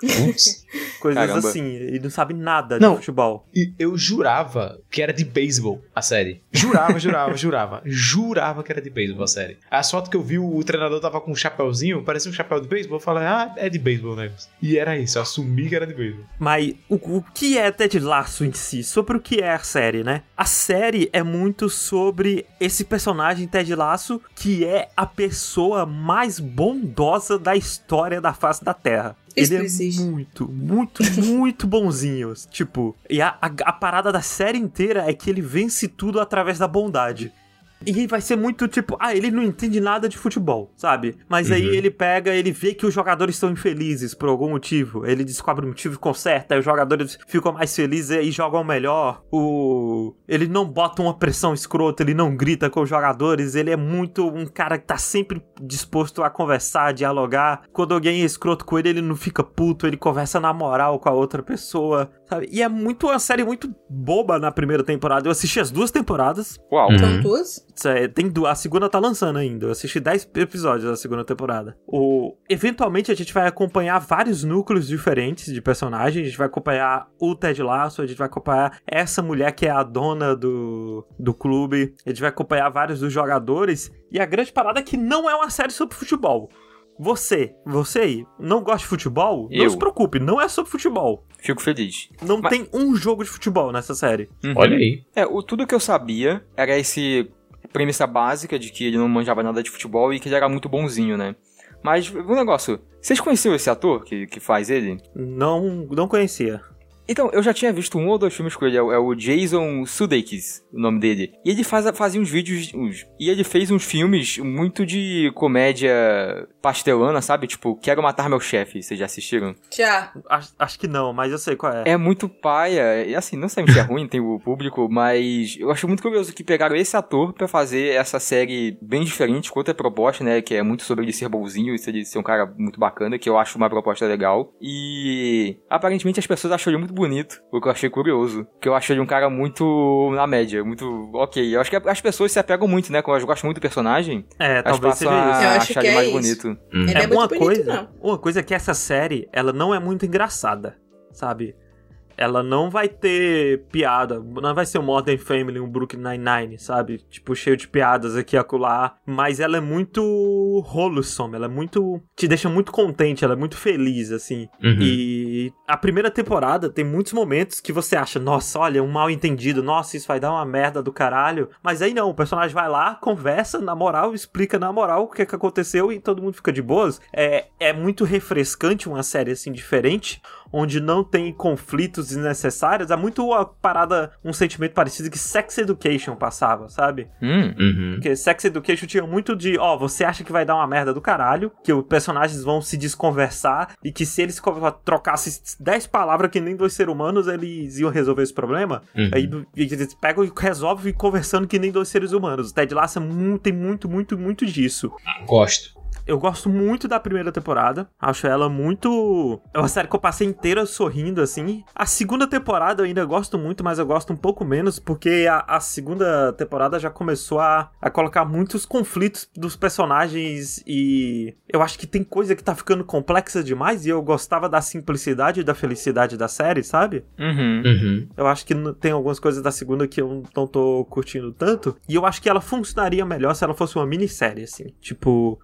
Putz. Coisas Caramba. assim. Ele não sabe nada Não. de futebol. E eu jurava que era de beisebol a série. Jurava, jurava, jurava. Jurava que era de beisebol a série. A sorte que eu vi o treinador tava com um chapéuzinho, parecia um chapéu de beisebol. Eu falei, ah, é de beisebol o negócio. E era isso, eu assumi que era de beisebol. Mas o, o que é Ted Lasso em si? Sobre o que é a série, né? A série é muito sobre esse personagem Ted Lasso, que é a pessoa mais bondosa da história da face da Terra. Ele é muito, muito, muito bonzinho. Tipo, e a, a, a parada da série inteira é que ele vence tudo através da bondade. E vai ser muito tipo, ah, ele não entende nada de futebol, sabe? Mas aí Uhum. ele pega, ele vê que os jogadores estão infelizes por algum motivo. Ele descobre o motivo e conserta, aí os jogadores ficam mais felizes e jogam melhor. O ele não bota uma pressão escrota, ele não grita com os jogadores, ele é muito um cara que tá sempre disposto a conversar, a dialogar. Quando alguém é escroto com ele, ele não fica puto, ele conversa na moral com a outra pessoa, sabe? E é muito uma série muito boba na primeira temporada. Eu assisti as duas temporadas. Uau. Uhum. São duas? É, tem a segunda tá lançando ainda. Eu assisti 10 episódios da segunda temporada. O, eventualmente a gente vai acompanhar vários núcleos diferentes de personagens. A gente vai acompanhar o Ted Lasso, a gente vai acompanhar essa mulher que é a dona do, do clube. A gente vai acompanhar vários dos jogadores. E a grande parada é que não é uma série sobre futebol. Você, você aí, não gosta de futebol? Não Eu. se preocupe, não é sobre futebol. Fico feliz. Não Mas- tem um jogo de futebol nessa série. Uhum. Olha aí. É, o, tudo que eu sabia era esse premissa básica de que ele não manjava nada de futebol e que ele era muito bonzinho, né? Mas, um negócio, vocês conheciam esse ator que, que faz ele? Não, não conhecia. Então, eu já tinha visto um ou dois filmes com ele, é o, é o Jason Sudeikis, o nome dele. E ele faz, fazia uns vídeos, uns- e ele fez uns filmes muito de comédia pastelana, sabe? Tipo, Quero Matar Meu Chefe, vocês já assistiram? Já. Acho, acho que não, mas eu sei qual é. É muito paia, e assim, não sei se é ruim, tem o público, mas eu acho muito curioso que pegaram esse ator pra fazer essa série bem diferente, com outra proposta, né, que é muito sobre ele ser bonzinho e ser, ele ser um cara muito bacana, que eu acho uma proposta legal. E aparentemente as pessoas acham ele muito bonito, o que eu achei curioso, que eu achei ele um cara muito na média, muito ok. Eu acho que as pessoas se apegam muito, né, quando elas gostam muito do personagem, É, elas talvez passam seja isso. Eu a acho achar que ele é mais isso. bonito. Ele é, é uma muito bonito, coisa, não. uma coisa é que essa série, ela não é muito engraçada, sabe? Ela não vai ter piada, não vai ser um Modern Family, um Brooklyn Nine-Nine, sabe? Tipo, cheio de piadas aqui e acolá, mas ela é muito wholesome, ela é muito... te deixa muito contente, ela é muito feliz, assim. Uhum. E a primeira temporada tem muitos momentos que você acha, nossa, olha, um mal entendido, nossa, isso vai dar uma merda do caralho, mas aí não, o personagem vai lá, conversa na moral, explica na moral o que, é que aconteceu e todo mundo fica de boas. É, é muito refrescante uma série assim diferente, onde não tem conflitos desnecessários. É muito a parada, um sentimento parecido que Sex Education passava, sabe? Hum. Uhum. Porque Sex Education tinha muito de, ó, você acha que vai dar uma merda do caralho, que os personagens vão se desconversar e que se eles trocassem 10 palavras que nem dois seres humanos, eles iam resolver esse problema. Uhum. Aí eles pegam e resolvem conversando que nem dois seres humanos. O Ted Lasso é muito, tem muito, muito, muito disso. Gosto. Eu gosto muito da primeira temporada. Acho ela muito. É uma série que eu passei inteira sorrindo, assim. A segunda temporada eu ainda gosto muito, mas eu gosto um pouco menos, porque a, a segunda temporada já começou a, a colocar muitos conflitos dos personagens e. Eu acho que tem coisa que tá ficando complexa demais e eu gostava da simplicidade e da felicidade da série, sabe? Uhum. Uhum. Eu acho que tem algumas coisas da segunda que eu não tô curtindo tanto. E eu acho que ela funcionaria melhor se ela fosse uma minissérie, assim. Tipo,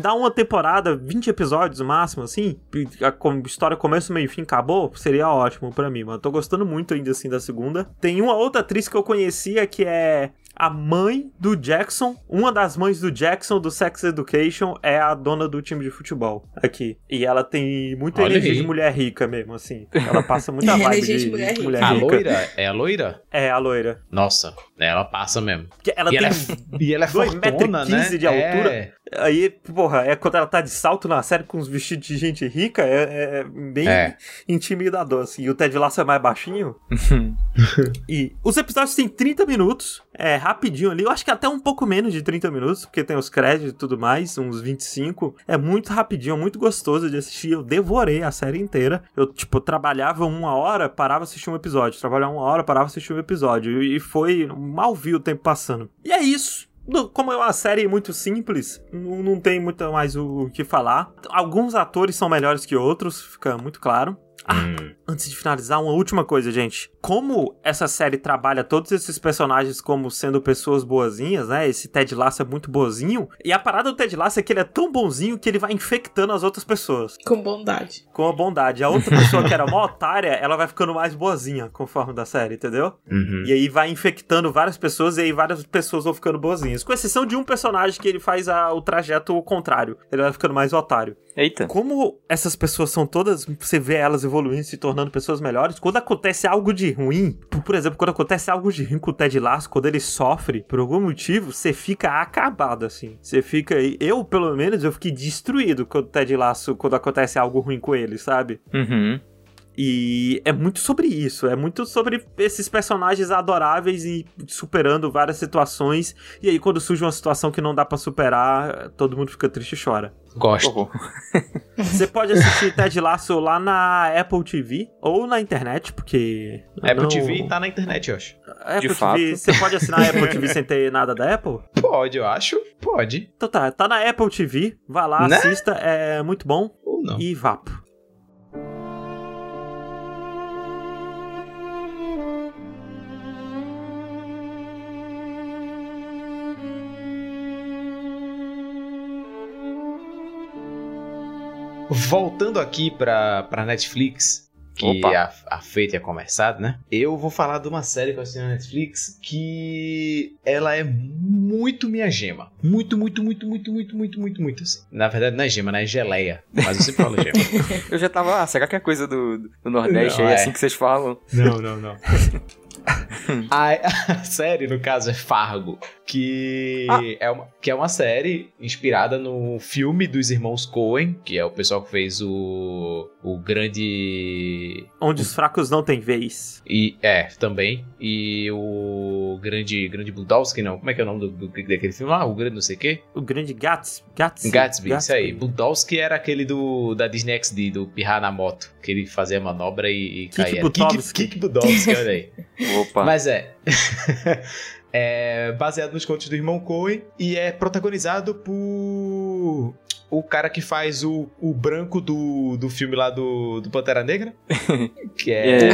dá uma temporada, 20 episódios no máximo, assim. A história começo, meio e fim, acabou. Seria ótimo pra mim, mano. Eu tô gostando muito ainda, assim, da segunda. Tem uma outra atriz que eu conhecia que é a mãe do Jackson, uma das mães do Jackson do Sex Education é a dona do time de futebol aqui. E ela tem muita Olha energia aí. de mulher rica mesmo, assim. Ela passa muita vibe Energia de, de mulher rica. mulher A rica. loira? É a loira? É, a loira. Nossa, ela passa mesmo. Ela e, tem ela é, e ela é dois fortuna, metros e né? quinze de altura. É. Aí, porra, é quando ela tá de salto na série com os vestidos de gente rica, é, é bem É. intimidador, assim. E o Ted Lasso é mais baixinho. e os episódios têm 30 minutos, é rapidinho ali. Eu acho que até um pouco menos de 30 minutos, porque tem os créditos e tudo mais, uns 25. É muito rapidinho, muito gostoso de assistir. Eu devorei a série inteira. Eu, tipo, trabalhava uma hora, parava assistir um episódio. Trabalhava uma hora, parava assistir um episódio. E foi. Mal vi o tempo passando. E é isso. Como é uma série muito simples, não, tem muito mais o que falar. Alguns atores são melhores que outros, fica muito claro. Ah, Hum. Antes de finalizar, uma última coisa, gente. Como essa série trabalha todos esses personagens como sendo pessoas boazinhas, né? Esse Ted Lasso é muito boazinho. E a parada do Ted Lasso é que ele é tão bonzinho que ele vai infectando as outras pessoas Com bondade. com a bondade. A outra pessoa que era mó otária, ela vai ficando mais boazinha conforme da série, entendeu? Uhum. E aí vai infectando várias pessoas e aí várias pessoas vão ficando boazinhas. Com exceção de um personagem que ele faz a- o trajeto contrário. Ele vai ficando mais otário. Eita. Como essas pessoas são todas, você vê elas evoluindo, se tornando pessoas melhores, quando acontece algo de ruim, por, exemplo, quando acontece algo de ruim com o Ted Lasso, quando ele sofre por algum motivo, você fica acabado, assim. Você fica. Eu, pelo menos, eu fiquei destruído com o Ted Lasso quando acontece algo ruim com ele, sabe? Uhum. E é muito sobre isso, é muito sobre esses personagens adoráveis e superando várias situações. E aí, quando surge uma situação que não dá pra superar, todo mundo fica triste e chora. Gosto. Você pode assistir Ted Lasso lá na Apple TV ou na internet, porque. Apple não- TV tá na internet, eu acho. Apple De TV, fato. você pode assinar a Apple TV sem ter nada da Apple? Pode, eu acho. Pode. Então tá, tá na Apple TV, vá lá, Né? assista, é muito bom. Ou não. E vapo. Voltando aqui pra, pra Netflix, que Opa. a, a Fê tinha começado, né? Eu vou falar de uma série que eu assisti na Netflix que ela é muito minha gema. Muito, muito, muito, muito, muito, muito, muito, muito assim. Na verdade não é gema, né? É geleia. Mas eu sempre falo gema. Eu já tava, ah, será que é coisa do, do Nordeste Não, aí, é. assim que vocês falam? Não, não, não. A, a série, no caso, é Fargo, que, Ah. é uma, que é uma série inspirada no filme dos irmãos Coen, que é o pessoal que fez o, o grande... Onde os fracos não têm vez. E, é, também. E o grande, grande Budowski, não. Como é que é o nome do, do- daquele filme lá? O grande não sei o quê? O grande Gatsby. Gatsby, Gatsby, isso aí. Budowski era aquele do, da Disney XD, do Pirrar na Moto, que ele fazia manobra e, e Kik caía. Budowski. Kik, Kik Budowski, olha aí. Opa. Mas é. é baseado nos contos do irmão Coen e é protagonizado por. O cara que faz o, o branco do, do filme lá do, do Pantera Negra. que é.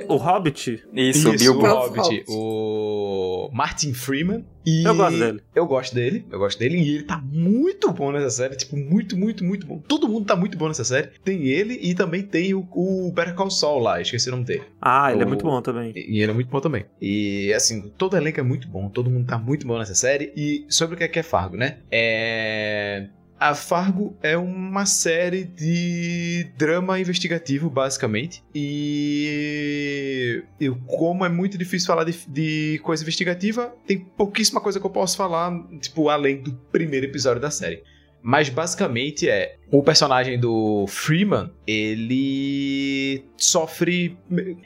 É. O Hobbit, Isso, Isso, Bilbo. o Hobbit. Hobbit, o Martin Freeman. E Eu gosto dele. Eu gosto dele, eu gosto dele. E ele tá muito bom nessa série, tipo, muito, muito, muito bom. Todo mundo tá muito bom nessa série. Tem ele e também tem o, o Better Call Saul lá, esqueci o nome dele. Ah, ele é O- muito bom também. E e ele é muito bom também. E assim, todo elenco é muito bom, todo mundo tá muito bom nessa série. E sobre o que é que é Fargo, né? É. A Fargo é uma série de drama investigativo, basicamente. E. Eu, como é muito difícil falar de, de coisa investigativa, tem pouquíssima coisa que eu posso falar, tipo, além do primeiro episódio da série. Mas basicamente é. O personagem do Freeman, ele sofre.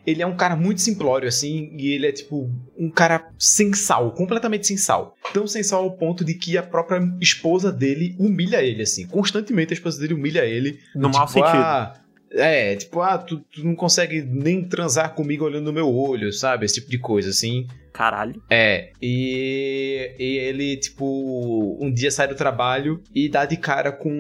Ele é um cara muito simplório, assim, e ele é tipo um cara sem sal, completamente sem sal. Tão sem sal ao ponto de que a própria esposa dele humilha ele, assim. Constantemente a esposa dele humilha ele. No mau Tipo, sentido. ah, é, tipo, ah, tu, tu não consegue nem transar comigo olhando no meu olho, sabe? Esse tipo de coisa, assim. Caralho. É, e, e ele, tipo, um dia sai do trabalho e dá de cara com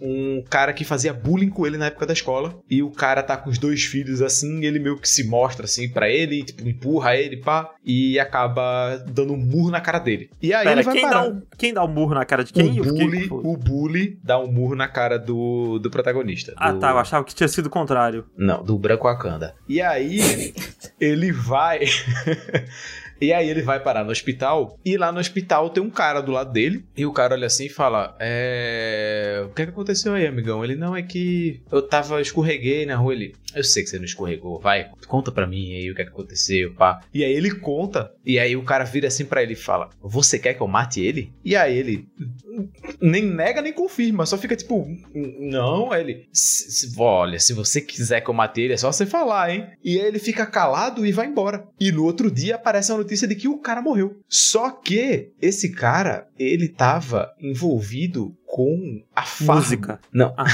um cara que fazia bullying com ele na época da escola. E o cara tá com os dois filhos assim, ele meio que se mostra assim pra ele, tipo, empurra ele, pá, e acaba dando um murro na cara dele. E aí Pera, ele vai quem parar. dá, um, quem dá um murro na cara de quem? o, fiquei bully, o bully dá um murro na cara do, do protagonista. Ah, do- tá. Eu achava que tinha sido o contrário. não, do Branco Wakanda. E aí, ele vai. E aí, ele vai parar no hospital. E lá no hospital tem um cara do lado dele. E o cara olha assim e fala: É. O que, é que aconteceu aí, amigão? Ele não é que eu tava, escorreguei na rua. Ele. Eu sei que você não escorregou. Vai, conta pra mim aí o que, é que aconteceu, pá. E aí ele conta. E aí o cara vira assim pra ele e fala: Você quer que eu mate ele? E aí ele nem nega nem confirma, só fica tipo, não, aí ele, "Se- se- olha, se você quiser que eu mate ele, é só você falar, hein? E aí ele fica calado e vai embora. E no outro dia aparece a notícia de que o cara morreu. Só que esse cara, ele tava envolvido com a Fargo. Música. Não. Ah.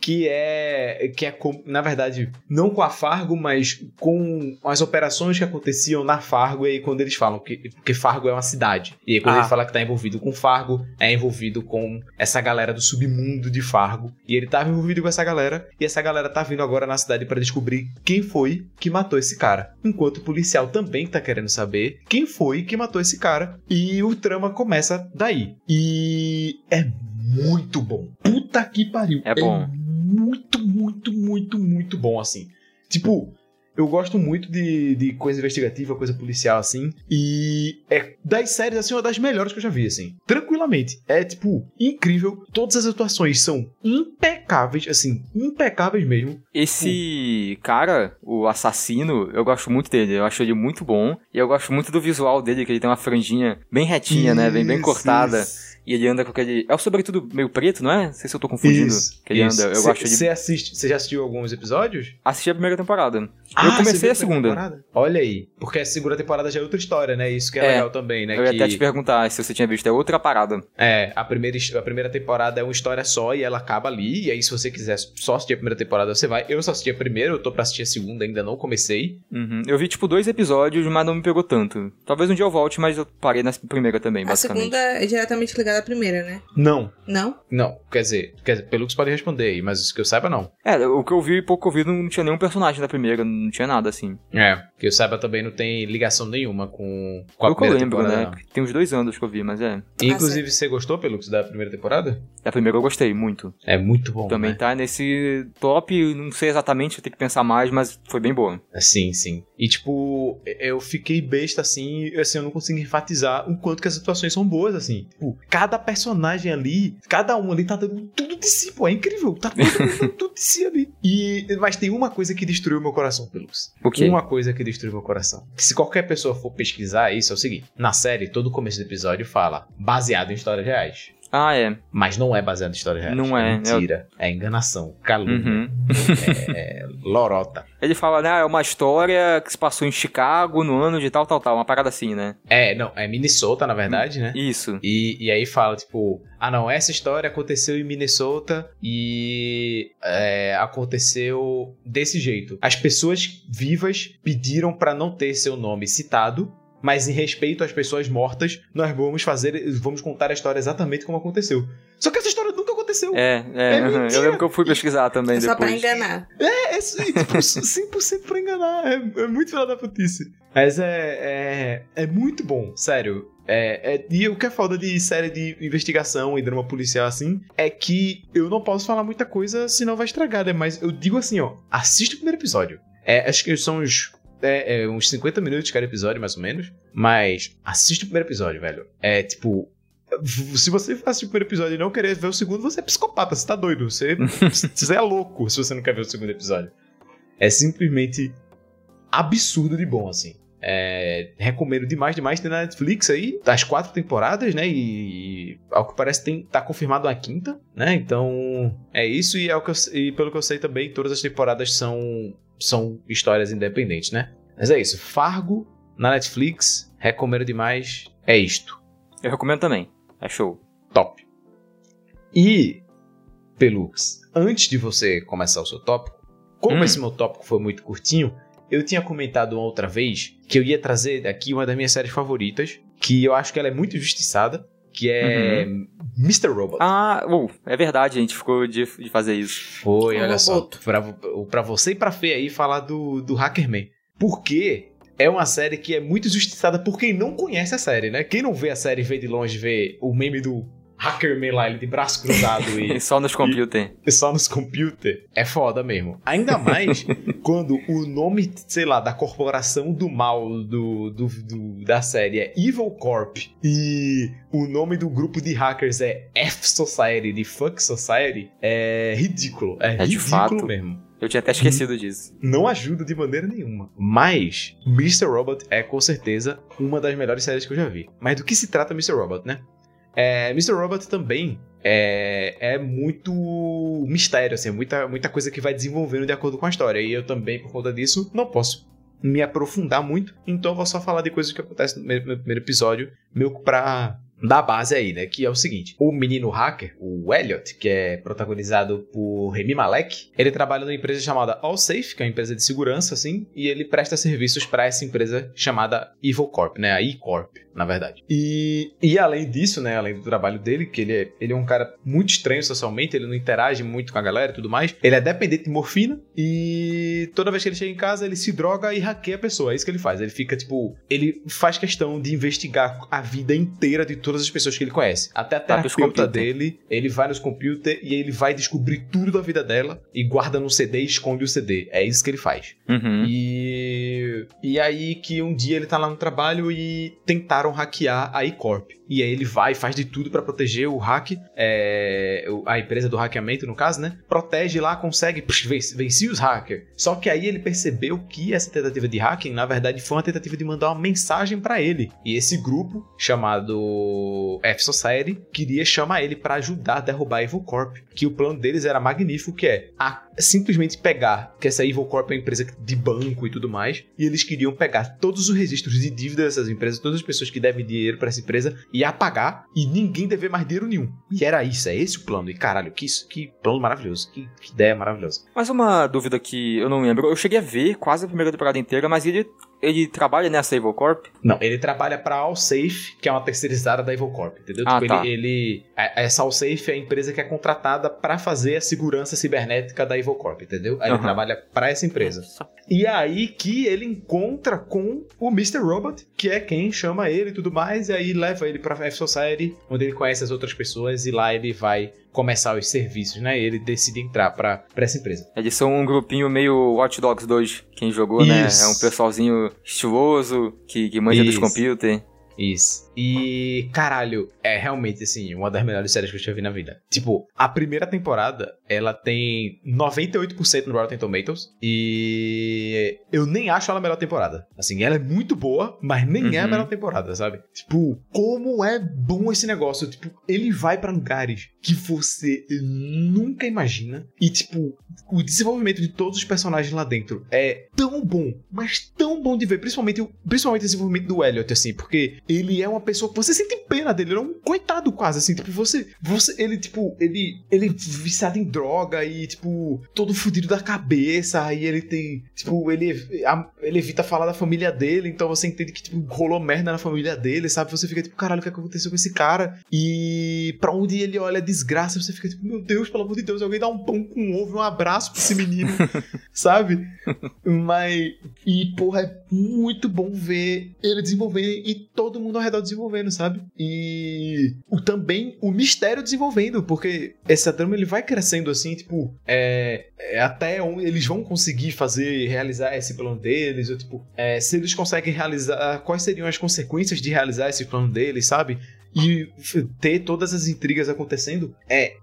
que é que é com- na verdade não com a Fargo, mas com as operações que aconteciam na Fargo e aí quando eles falam que porque Fargo é uma cidade. E aí quando Ah. ele fala que tá envolvido com Fargo, é envolvido com essa galera do submundo de Fargo. E ele tava envolvido com essa galera e essa galera tá vindo agora na cidade pra descobrir quem foi que matou esse cara. Enquanto o policial também tá querendo saber quem foi que matou esse cara. E o trama começa daí. E é muito bom. Puta que pariu. É bom. muito, muito, muito, muito bom, assim. Tipo, eu gosto muito de, de coisa investigativa, coisa policial, assim. E é das séries, assim, uma das melhores que eu já vi, assim. Tranquilamente. É, tipo, incrível. Todas as atuações são impecáveis, assim, impecáveis mesmo. Esse cara, o assassino, eu gosto muito dele. Eu acho ele muito bom. E eu gosto muito do visual dele, que ele tem uma franjinha bem retinha, né? Bem, bem Isso, cortada. isso. E ele anda com aquele. É o sobretudo meio preto, não é? Não sei se eu tô confundindo. Isso, que ele isso. anda. Eu Cê- gosto de. Você assiste, você já assistiu alguns episódios? Assisti a primeira temporada. eu Ah, você comecei a segunda. temporada? Olha aí, porque a segunda temporada já é outra história, né? Isso que é, É, legal também, né? eu ia que... até te perguntar se você tinha visto. É outra parada. É, a primeira, a primeira temporada é uma história só e ela acaba ali. E aí, se você quiser só assistir a primeira temporada, você vai. Eu só assisti a primeira, eu tô pra assistir a segunda, ainda não comecei. Uhum. Eu vi, tipo, dois episódios, mas não me pegou tanto. Talvez um dia eu volte, mas eu parei na primeira também, A basicamente. segunda é diretamente ligada à primeira, né? Não, Não? não. Quer dizer, quer dizer pelo que você pode responder aí, mas que eu saiba, não. É, o que eu vi e pouco que eu vi não tinha nenhum personagem da primeira, não tinha nada assim. É, que eu saiba também não tem ligação nenhuma com, com a eu primeira lembro, temporada. né? não. Tem uns dois anos que eu vi, mas é. Inclusive, você gostou, Pelux, da primeira temporada? A primeira eu gostei muito. É muito bom. Também né? tá nesse top, não sei exatamente, eu tenho que pensar mais, mas foi bem boa. Sim, sim. E tipo, eu fiquei besta assim, assim, eu não consigo enfatizar o quanto que as atuações são boas, assim. Tipo, cada personagem ali, cada um ali tá dando tudo de si, pô, é incrível. Tá dando tudo de si ali. E, mas tem uma coisa que destruiu meu coração, Pelux. O quê? Uma coisa que destruiu meu coração. Que se qualquer pessoa for pesquisar isso, é o seguinte: na série, todo começo do episódio fala baseado em histórias reais. Ah, é. Mas não é baseado em histórias reais. Não é, mentira. É enganação, calúnia, Uhum. é lorota. Ele fala, né, é uma história que se passou em Chicago no ano de tal, tal, tal. Uma parada assim, né? É, não, é Minnesota, na verdade, né? Isso. E, e aí fala, tipo, ah não, essa história aconteceu em Minnesota e é, aconteceu desse jeito. As pessoas vivas pediram pra não ter seu nome citado, mas em respeito às pessoas mortas, nós vamos fazer, vamos contar a história exatamente como aconteceu. Só que essa história nunca aconteceu. É, é, É uhum. eu lembro que eu fui pesquisar também É só pra depois. enganar. É, é isso aí, tipo, 100% pra enganar. É, é muito filha da putice. Mas é, é, é muito bom, sério. É, é, e o que é foda de série de investigação e drama policial assim é que eu não posso falar muita coisa senão vai estragar, né? Mas eu digo assim, ó, assista o primeiro episódio. É, acho que são uns, é, é, uns 50 minutos cada episódio, mais ou menos. Mas assista o primeiro episódio, velho. É tipo. Se você assistir o primeiro episódio e não querer ver o segundo, você é psicopata, você tá doido. Você, você é louco se você não quer ver o segundo episódio. É simplesmente absurdo de bom, assim. É, recomendo demais, demais. Tem na Netflix aí, das quatro temporadas, né? E, ao que parece tem, tá confirmado a quinta, né? Então é isso. E, eu- e pelo que eu sei também, todas as temporadas são, são histórias independentes, né? Mas é isso. Fargo na Netflix, recomendo demais. É isto. Eu recomendo também. É show. Top. E, Pelux, antes de você começar o seu tópico, como Hum. esse meu tópico foi muito curtinho, eu tinha comentado uma outra vez que eu ia trazer aqui uma das minhas séries favoritas, que eu acho que ela é muito injustiçada, que é Mr. Robot. Ah, uh, é verdade, a gente ficou de, de fazer isso. Foi, Um olha só. Pra, pra você e pra Fê aí falar do, do Hackerman. Porque é uma série que é muito injustiçada por quem não conhece a série, né? Quem não vê a série e vê de longe, vê o meme do Hackerman lá, ele de braço cruzado e Só nos computer. só nos computers, é foda mesmo. Ainda mais quando o nome, sei lá, da corporação do mal do, do, do- da série é Evil Corp e o nome do grupo de hackers é F Society, de Fuck Society, é ridículo. É, É de ridículo fato. mesmo. Eu tinha até esquecido disso. Não ajuda de maneira nenhuma. Mas Mr. Robot é com certeza uma das melhores séries que eu já vi. Mas do que se trata Mr. Robot, né? É, Mr. Robot também é, é muito mistério, assim, é muita, muita coisa que vai desenvolvendo de acordo com a história. E eu também, por conta disso, não posso me aprofundar muito. Então eu vou só falar de coisas que acontecem no primeiro, episódio, meio pra dar base aí, né? Que é o seguinte: o menino hacker, o Elliot, que é protagonizado por Remy Malek, ele trabalha numa empresa chamada AllSafe, que é uma empresa de segurança, assim, e ele presta serviços para essa empresa chamada Evil Corp, né? A E-Corp, na verdade. E, e além disso, né? Além do trabalho dele, que ele é, ele é um cara muito estranho socialmente, ele não interage muito com a galera e tudo mais, ele é dependente de morfina e toda vez que ele chega em casa, ele se droga e hackeia a pessoa. É isso que ele faz. Ele fica, tipo, ele faz questão de investigar a vida inteira de todas as pessoas que ele conhece. Até a Tá terapeuta dele, ele vai nos computers e ele vai descobrir tudo da vida dela e guarda no CD e esconde o CD. É isso que ele faz. Uhum. E, e aí que um dia ele tá lá no trabalho e tentaram hackear a E-Corp. E aí ele vai e faz de tudo pra proteger o hack, é, a empresa do hackeamento, no caso, né? Protege lá, consegue, venci os hackers. Só que aí ele percebeu que essa tentativa de hacking, na verdade, foi uma tentativa de mandar uma mensagem pra ele. E esse grupo, chamado F Society, queria chamar ele pra ajudar a derrubar a Evil Corp. Que o plano deles era magnífico, que é a- simplesmente pegar, que essa Evil Corp é uma empresa de banco e tudo mais, e eles queriam pegar todos os registros de dívida dessas empresas, todas as pessoas que devem dinheiro pra essa empresa, e apagar, e ninguém dever mais dinheiro nenhum. E era isso, é esse o plano. E caralho, que, isso, que plano maravilhoso, que, que ideia maravilhosa. Mas uma dúvida que eu não lembro. Eu cheguei a ver quase a primeira temporada inteira, mas ele, ele trabalha nessa Evil Corp? Não, ele trabalha pra AllSafe, que é uma terceirizada da Evil Corp, entendeu? Ah, tipo, tá. ele, ele- a- essa AllSafe é a empresa que é contratada pra fazer a segurança cibernética da Evil Corp, entendeu? Aí ele Aham. trabalha pra essa empresa. E é aí que ele encontra com o Mr. Robot, que é quem chama ele e tudo mais, e aí leva ele pra F Society, onde ele conhece as outras pessoas, e lá ele vai começar os serviços, né? Ele decide entrar pra, pra essa empresa. Eles são um grupinho meio Watch Dogs 2, quem jogou, né? Isso. É um pessoalzinho estiloso, que, que manja dos Isso. computer. Isso. E, caralho, é realmente, assim, uma das melhores séries que eu já vi na vida. Tipo, a primeira temporada, ela tem 98% no Rotten Tomatoes. E eu nem acho ela a melhor temporada. Assim, ela é muito boa, mas nem é a Uhum. melhor temporada, sabe? Tipo, como é bom esse negócio. Tipo, ele vai pra lugares que você nunca imagina. E, tipo, o desenvolvimento de todos os personagens lá dentro é tão bom, mas tão bom de ver. Principalmente, o- principalmente o desenvolvimento do Elliot, assim, porque ele é uma pessoa que você sente pena dele, ele é um coitado quase, assim, tipo, você, você, ele, tipo, ele, ele viciado em droga e, tipo, todo fudido da cabeça, aí ele tem, tipo, ele, ele evita falar da família dele, então você entende que, tipo, rolou merda na família dele, sabe? Você fica, tipo, caralho, o que aconteceu com esse cara? E pra onde ele olha a desgraça, você fica, tipo, meu Deus, pelo amor de Deus, alguém dá um pão com ovo, um abraço pra esse menino, sabe? Mas, e, porra, é muito bom ver ele desenvolver e todo mundo ao redor desenvolvendo, sabe? E o, também o mistério desenvolvendo, porque essa trama ele vai crescendo assim, tipo, é, é até onde eles vão conseguir fazer, realizar esse plano deles, ou tipo, é, se eles conseguem realizar, quais seriam as consequências de realizar esse plano deles, sabe? E ter todas as intrigas acontecendo é.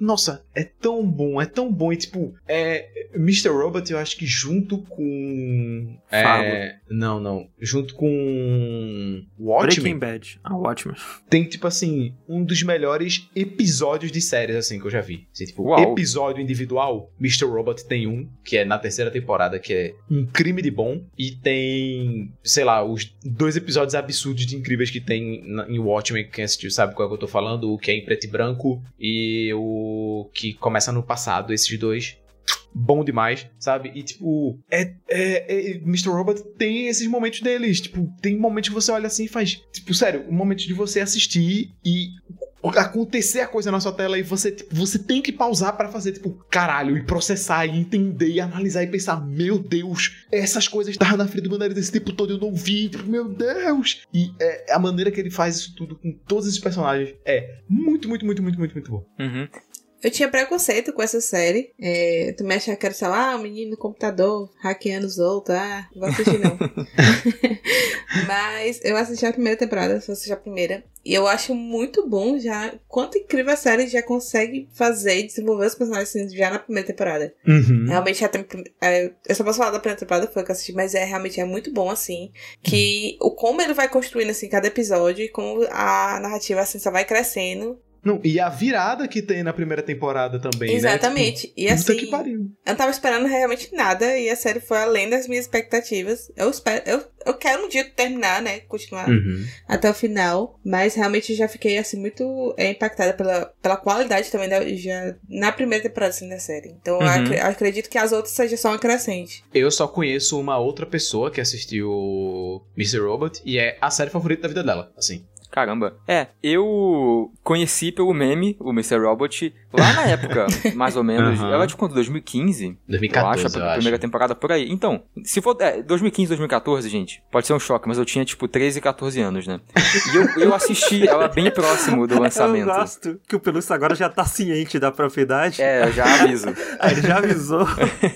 Nossa, é tão bom, é tão bom. E tipo, é. Mr. Robot, eu acho que junto com. É, não, não. Junto com. Watchmen. Breaking Bad. Ah, Watchmen. Tem, tipo assim, um dos melhores episódios de séries, assim, que eu já vi. Assim, tipo, Uau. episódio individual, Mr. Robot tem um, que é na terceira temporada, que é um crime de bom. E tem, sei lá, os dois episódios absurdos de incríveis que tem em Watchmen. Quem assistiu sabe qual é que eu tô falando. O que é em preto e branco e o que começa no passado. Esses dois bom demais, sabe? E, tipo, é, é, é- Mr. Robot tem esses momentos deles. Tipo, tem momentos que você olha assim e faz. Tipo, sério, um momento de você assistir e acontecer a coisa na sua tela e você, tipo, você tem que pausar pra fazer, tipo, caralho, e processar, e entender, e analisar e pensar, meu Deus, essas coisas estavam na frente do meu nariz esse tempo todo eu não vi, tipo, meu Deus! E é, a maneira que ele faz isso tudo com todos esses personagens é muito, muito, muito, muito, muito, muito bom. Uhum. Eu tinha preconceito com essa série. É, também achava que era, sei lá, um menino no computador, hackeando os outros. Ah, não vou assistir não. Mas eu assisti a primeira temporada, só assisti a primeira. E eu acho muito bom já. Quanto incrível a série já consegue fazer e desenvolver os personagens assim, já na primeira temporada. Uhum. Realmente, já tem, é, eu só posso falar da primeira temporada, foi que eu assisti, mas é realmente é muito bom, assim. Que o como ele vai construindo, assim, cada episódio e como a narrativa, assim, só vai crescendo. Não, e a virada que tem na primeira temporada também, Exatamente. né? e Tipo, assim. Puta que pariu. Eu não tava esperando realmente nada e a série foi além das minhas expectativas. Eu espero, eu, eu quero um dia terminar, né? Continuar Uhum. até o final. Mas realmente já fiquei assim muito é, impactada pela, pela qualidade também da, já na primeira temporada assim, da série. Então eu Uhum. acre- eu acredito que as outras sejam só uma crescente. Eu só conheço uma outra pessoa que assistiu Mr. Robot e é a série favorita da vida dela, assim. Caramba. É, eu conheci pelo meme o Mr. Robot lá na época, mais ou menos. Aham. Ela é de quanto? 2015? 2014, eu acho, a primeira temporada por aí. Então, se for é, 2015, 2014, gente, pode ser um choque, mas eu tinha tipo 13, 14 anos, né? E eu, eu assisti ela bem próximo do Eu lançamento. gosto que o Pelúcio agora já tá ciente da propriedade. É, eu já aviso. Aí ele já avisou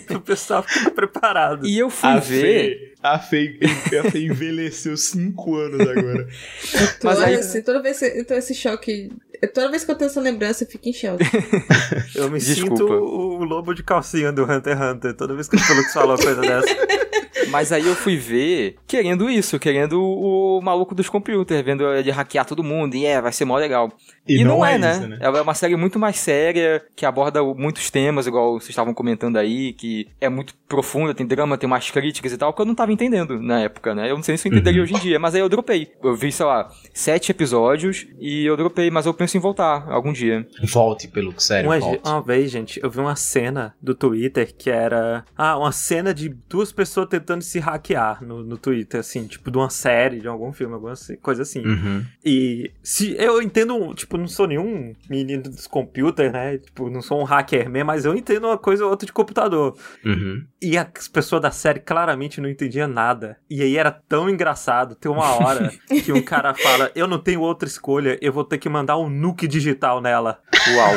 pro pessoal ficar preparado. E eu fui A ver. A, Fê, a Fê envelheceu 5 anos agora. Mas Toda- aí- assim, toda vez que então esse choque. Toda vez que eu tenho essa lembrança, eu fico em choque. Eu me Desculpa. sinto o o lobo de calcinha do Hunter x Hunter toda vez que o Pelux fala uma coisa dessa. Mas aí eu fui ver querendo isso, querendo o, maluco dos computers, vendo ele hackear todo mundo, e é, vai ser mó legal. E E, não, não é, é né? isso, né? Ela é uma série muito mais séria, que aborda muitos temas, igual vocês estavam comentando aí, que é muito profunda, tem drama, tem umas críticas e tal, que eu não tava entendendo na época, né? Eu não sei se eu entenderia Uhum. hoje em dia, mas aí eu dropei. Eu vi, sei lá, sete episódios e eu dropei, mas eu penso em voltar algum dia. Volte pelo sério, Uma, volte. uma vez, gente, eu vi uma cena do Twitter que era. Ah, uma cena de duas pessoas tentando se hackear no, no Twitter, assim, tipo, de uma série, de algum filme, alguma coisa assim. Uhum. E se eu entendo, tipo, não sou nenhum menino dos computers, né? Tipo, não sou um hacker mesmo, mas eu entendo uma coisa ou outra de computador. Uhum. E as pessoas da série claramente não entendiam nada. E aí era tão engraçado. Tem uma hora que um cara fala: Eu não tenho outra escolha, eu vou ter que mandar um nuke digital nela. Uau.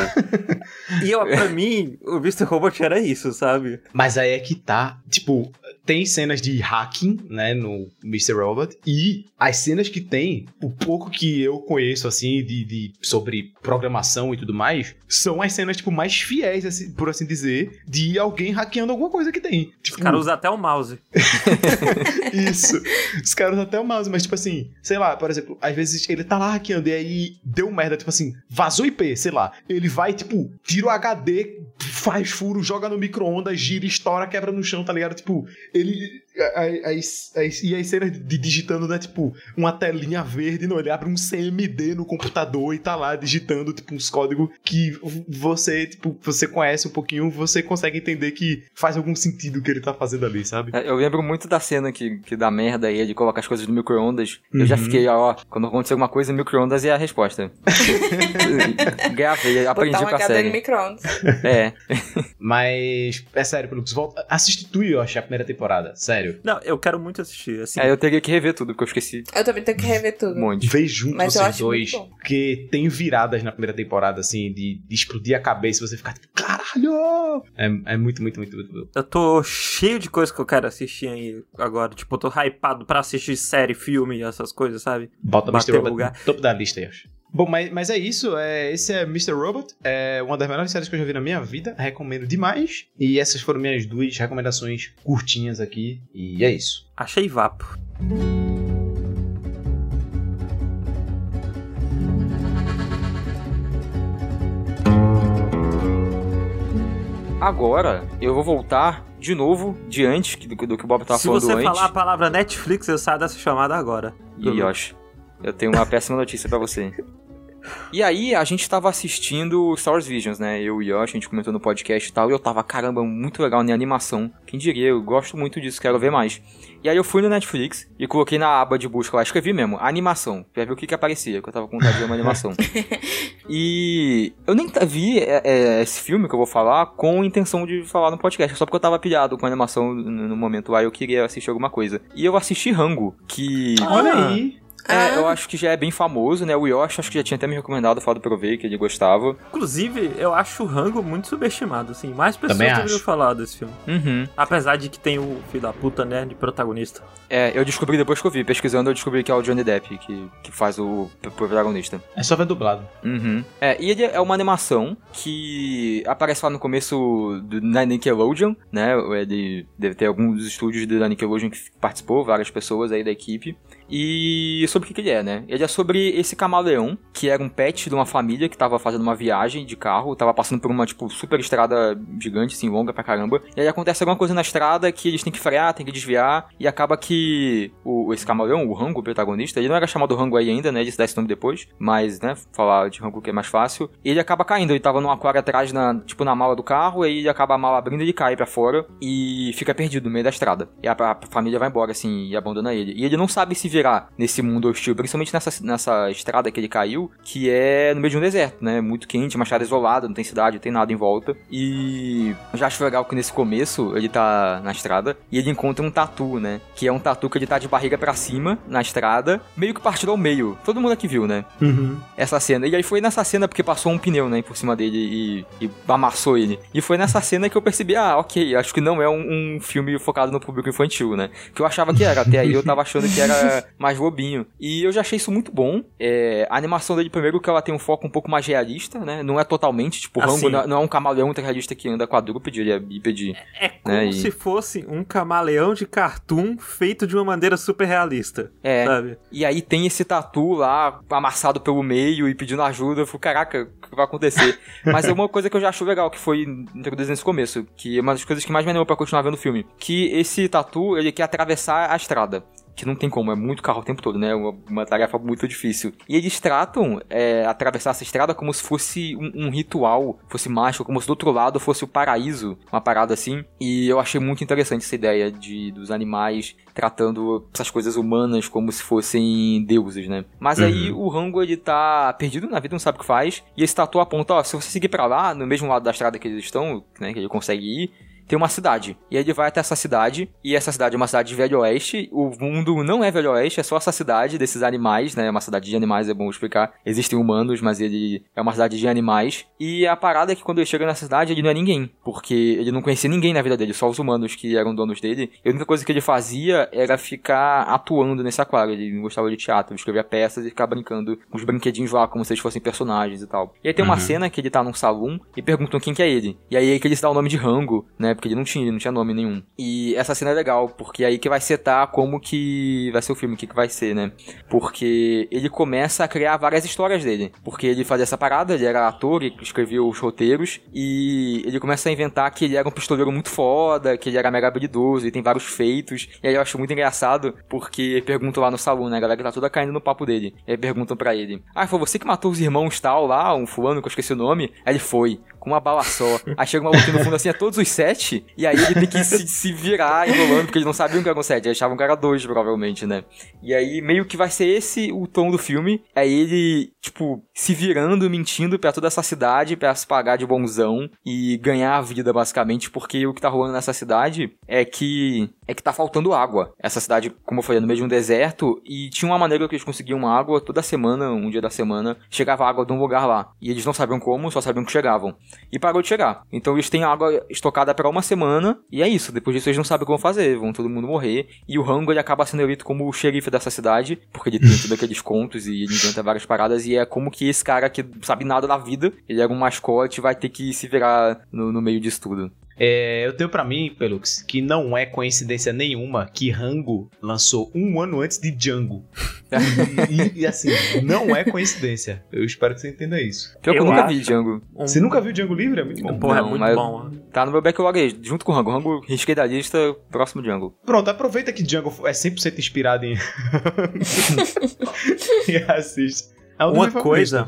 E eu, pra mim, o Mr. Robot era isso, sabe? Mas aí é que tá. Tipo, tem cenas de hacking, né, no Mr. Robot. E as cenas que tem, o pouco que eu conheço, assim, de, de- sobre programação e tudo mais, são as cenas, tipo, mais fiéis, assim, por assim dizer, de alguém hackeando alguma coisa que tem. Os Tipo, caras usam até o mouse. Isso. Os caras usam até o mouse, mas tipo assim, sei lá, por exemplo, às vezes ele tá lá hackeando e aí deu merda, tipo assim, vazou IP, sei lá. Ele vai, tipo, tira o HD, faz furo, joga no micro-ondas, gira, estoura, quebra no chão, tá ligado? Tipo, ele. As, as, e as cenas de digitando, né? Tipo, uma telinha verde, não, ele abre um CMD no computador e tá lá digitando, tipo, uns códigos que você, tipo, você conhece um pouquinho, você consegue entender que faz algum sentido o que ele tá fazendo ali, sabe? É, eu lembro muito da cena que, que dá merda aí de colocar as coisas no micro-ondas. Uhum. Eu já uhum. fiquei, ó, quando acontecer alguma coisa, micro-ondas é a resposta. Gravei, aprendi com a série. micro-ondas. É. Mas, é sério, Pelux, volta. Assiste tu, eu achei a primeira temporada, sério. Não, eu quero muito assistir, assim. É, eu teria que rever tudo, porque eu esqueci. Eu também tenho que rever tudo. Um monte. Vê junto Mas vocês dois, porque tem viradas na primeira temporada, assim, de, de explodir a cabeça e você ficar tipo, caralho! É, é muito, muito, muito, muito. Eu tô cheio de coisas que eu quero assistir aí agora. Tipo, eu tô hypado pra assistir série, filme, essas coisas, sabe? Bota Bater Mr. Robot no topo da lista, eu acho. Bom, mas, mas é isso. É, esse é Mr. Robot. É uma das melhores séries que eu já vi na minha vida. Recomendo demais. E essas foram minhas duas recomendações curtinhas aqui. E é isso. Achei vapo. Agora eu vou voltar de novo de antes do, do que o Bob estava falando antes. Se você falar a palavra Netflix, eu saio dessa chamada agora. E Yoshi, eu tenho uma péssima notícia para você. E aí, a gente tava assistindo Star Wars Visions, né? Eu e o Yoshi, a gente comentou no podcast e tal, e eu tava, caramba, muito legal na animação. Quem diria, eu gosto muito disso, quero ver mais. E aí eu fui no Netflix e coloquei na aba de busca lá, escrevi mesmo, animação, pra ver o que que aparecia, que eu tava com vontade de ver uma animação. e eu nem vi é, é, esse filme que eu vou falar com intenção de falar no podcast, só porque eu tava pilhado com a animação no momento lá, eu queria assistir alguma coisa. E eu assisti Rango, que... Olha aí! É, ah. eu acho que já é bem famoso, né? O Yoshi acho que já tinha até me recomendado falar do Provei, que ele gostava. Inclusive, eu acho o Rango muito subestimado, assim. Mais pessoas deveriam falar desse filme. Uhum. Apesar de que tem o filho da puta, né, de protagonista. É, eu descobri depois que eu vi, pesquisando, eu descobri que é o Johnny Depp que, que faz o protagonista. É só ver dublado. Uhum. É, e ele é uma animação que aparece lá no começo do, na Nickelodeon, né? Ele deve ter alguns estúdios da Nickelodeon que participou, várias pessoas aí da equipe. E sobre o que, que, ele é, né? Ele é sobre esse camaleão, que era um pet de uma família que tava fazendo uma viagem de carro, tava passando por uma, tipo, super estrada gigante, assim, longa pra caramba. E aí acontece alguma coisa na estrada que eles têm que frear, têm que desviar, e acaba que o, esse camaleão, o Rango, o protagonista, ele não era chamado Rango aí ainda, né? Ele se dá esse nome depois, mas, né, falar de Rango que é mais fácil. Ele acaba caindo, ele tava num aquário atrás, na, tipo, na mala do carro, aí ele acaba a mala abrindo e ele cai pra fora e fica perdido no meio da estrada. E a, a família vai embora, assim, e abandona ele. E ele não sabe se virar nesse mundo hostil, principalmente nessa, nessa estrada que ele caiu, que é no meio de um deserto, né? Muito quente, uma estrada isolada, não tem cidade, não tem nada em volta. E já acho legal que nesse começo ele tá na estrada e ele encontra um tatu, né? Que é um tatu que ele tá de barriga para cima na estrada, meio que partido ao meio. Todo mundo aqui viu, né? Uhum. Essa cena. E aí foi nessa cena porque passou um pneu, né? Por cima dele e, e amassou ele. E foi nessa cena que eu percebi, ah, ok, acho que não é um, um filme focado no público infantil, né? Que eu achava que era. Até aí eu tava achando que era mais bobinho. E eu já achei isso muito bom. É, a animação dele, primeiro, que ela tem um foco um pouco mais realista, né? Não é totalmente, tipo, o Rambo assim, não, não, é um camaleão realista que anda quadrúpede, ele é bípede. É, é como né? se fosse um camaleão de cartoon feito de uma maneira super realista. É. Sabe? E aí tem esse tatu lá, amassado pelo meio e pedindo ajuda. Eu falei, caraca, o que vai acontecer? Mas é uma coisa que eu já acho legal, que foi introduzida nesse começo, que é uma das coisas que mais me animou pra continuar vendo o filme. Que esse tatu, ele quer atravessar a estrada que não tem como, é muito carro o tempo todo, né? Uma, uma tarefa muito difícil. E eles tratam é, atravessar essa estrada como se fosse um, um, ritual, fosse mágico, como se do outro lado fosse o paraíso, uma parada assim. E eu achei muito interessante essa ideia de dos animais tratando essas coisas humanas como se fossem deuses, né? Mas uhum. aí o Rango ele tá perdido na vida, não sabe o que faz, e esse tatu aponta, ó, se você seguir para lá, no mesmo lado da estrada que eles estão, né, que ele consegue ir, tem uma cidade. E aí ele vai até essa cidade, e essa cidade é uma cidade de Velho Oeste. O mundo não é Velho Oeste, é só essa cidade desses animais, né? É uma cidade de animais, é bom explicar. Existem humanos, mas ele é uma cidade de animais. E a parada é que quando ele chega na cidade, ele não é ninguém. Porque ele não conhecia ninguém na vida dele, só os humanos que eram donos dele. E a única coisa que ele fazia era ficar atuando nesse aquário. Ele gostava de teatro, escrevia peças e ficava brincando com os brinquedinhos lá, como se eles fossem personagens e tal. E aí tem uma uhum. cena que ele tá num salão e perguntam quem que é ele. E aí é que ele se dá o nome de Rango, né? Porque ele não tinha, não tinha nome nenhum. E essa cena é legal, porque é aí que vai setar como que vai ser o filme, o que, que vai ser, né? Porque ele começa a criar várias histórias dele. Porque ele fazia essa parada, ele era ator, e escrevia os roteiros, e ele começa a inventar que ele era um pistoleiro muito foda, que ele era mega habilidoso, e tem vários feitos. E aí eu acho muito engraçado, porque perguntam lá no salão, né? A galera tá toda caindo no papo dele. E aí perguntam pra ele: Ah, foi você que matou os irmãos tal lá, um fulano que eu esqueci o nome? Aí ele foi com uma bala só. Aí chega uma no fundo assim, é todos os sete, e aí ele tem que se, se virar enrolando, porque eles não sabiam que eram sete, eles achavam que era dois, provavelmente, né? E aí meio que vai ser esse o tom do filme, é ele, tipo, se virando, mentindo pra toda essa cidade, pra se pagar de bonzão e ganhar a vida, basicamente, porque o que tá rolando nessa cidade é que é que tá faltando água. Essa cidade, como eu falei, é no meio de um deserto, e tinha uma maneira que eles conseguiam água toda semana, um dia da semana, chegava água de um lugar lá. E eles não sabiam como, só sabiam que chegavam e parou de chegar. Então eles têm água estocada para uma semana e é isso. Depois disso eles não sabem como fazer, vão todo mundo morrer. E o Rango ele acaba sendo eleito como o xerife dessa cidade, porque ele tem todos aqueles contos e ele inventa várias paradas. E é como que esse cara que sabe nada da vida, ele era um mascote, vai ter que se virar no, no meio disso tudo. É, eu tenho para mim, Pelux, que não é coincidência nenhuma que Rango lançou um ano antes de Django. e, e, assim, não é coincidência. Eu espero que você entenda isso. Pior que eu, eu nunca vi Django. Você nunca viu Django Livre? É muito bom. Porra, é muito bom. Tá no meu backlog aí, junto com o Rango. Rango risquei da lista, próximo Django. Pronto, aproveita que Django é 100% inspirado em... e assiste. É uma coisa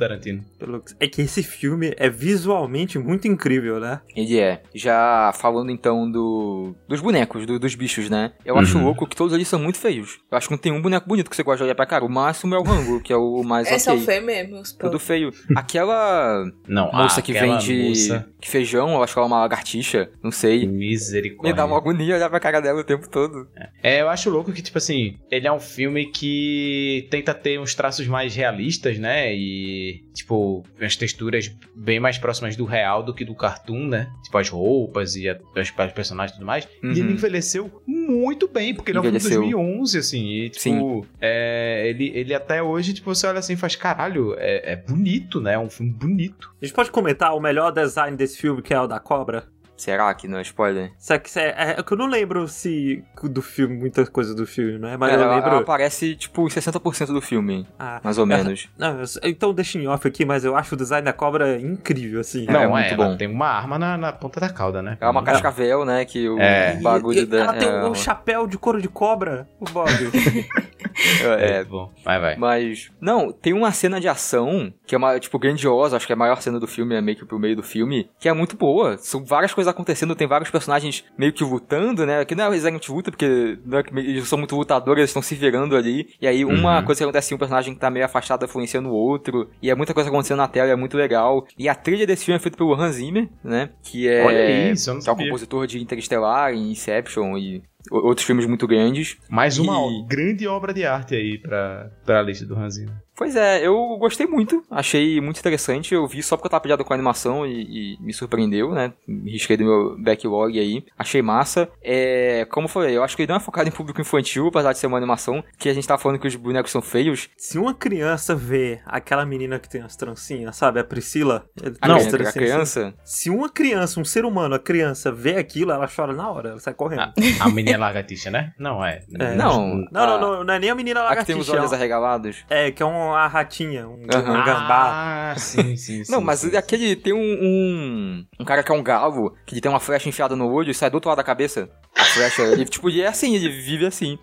é que esse filme é visualmente muito incrível, né? Ele é. Já falando então do dos bonecos, do, dos bichos, né? Eu uhum. acho louco que todos eles são muito feios. Eu acho que não tem um boneco bonito que você gosta de olhar pra cara. O máximo é o Rango, que é o mais Eles okay. são feios mesmo. Tudo feio. Aquela não, moça que vende moça... feijão, eu acho que ela é uma lagartixa, não sei. Misericórdia. Me dá uma agonia olhar pra cara dela o tempo todo. É, eu acho louco que, tipo assim, ele é um filme que tenta ter uns traços mais realistas, né? E, tipo, as texturas bem mais próximas do real do que do cartoon, né? Tipo, as roupas e as, as personagens e tudo mais. Uhum. E ele envelheceu muito bem, porque ele é um filme de 2011, assim. E, tipo, Sim. É, ele, ele até hoje, tipo, você olha assim e faz, caralho, é, é bonito, né? É um filme bonito. A gente pode comentar o melhor design desse filme, que é o da cobra? Será que não é spoiler? Só que é, é que eu não lembro se do filme, muitas coisas do filme, né? Mas é, eu lembro. Ela aparece, tipo, em 60% do filme. Ah, mais ou menos. Não, então deixa em off aqui, mas eu acho o design da cobra incrível, assim. Não, é, muito bom. tem uma arma na, na, ponta da cauda, né? É uma cascavel, né? Que o é. bagulho da. Ela tem um chapéu de couro de cobra, o Bob. é, bom. Vai, vai. Mas. Não, tem uma cena de ação que é uma, tipo, grandiosa, acho que é a maior cena do filme, é meio que pro meio do filme, que é muito boa. São várias coisas acontecendo, tem vários personagens meio que lutando, né? Que não é exatamente luta, porque não é, eles são muito lutadores, eles estão se virando ali. E aí uma uhum. coisa que acontece, um personagem que tá meio afastado influenciando o outro. E é muita coisa acontecendo na tela, é muito legal. E a trilha desse filme é feita pelo Hans Zimmer, né? Que é, Olha isso, eu não sabia. é o compositor de Interstellar, Inception e outros filmes muito grandes. Mais uma e... grande obra de arte aí pra, pra lista do Hans Zimmer. Pois é, eu gostei muito, achei muito interessante. Eu vi só porque eu tava pedido com a animação e, e, me surpreendeu, né? Me risquei do meu backlog aí, achei massa. É, como eu falei, eu acho que ele não é focado em público infantil, apesar de ser uma animação, que a gente tá falando que os bonecos são feios. Se uma criança vê aquela menina que tem as trancinhas, sabe? A Priscila. A, não, criança, a criança. Se uma criança, um ser humano, a criança vê aquilo, ela chora na hora, ela sai correndo. A, a menina lagartixa, né? Não é. é não, não, não, não, não, é nem a menina lagartixa. A que tem os olhos arregalados. É, que é um uma ratinha, um, uhum. um gambá. Ah, sim, sim, sim. Não, mas sim, aquele tem um, um, um. cara que é um galo, que ele tem uma flecha enfiada no olho e sai do outro lado da cabeça. A flecha, ele, tipo, é assim, ele vive assim.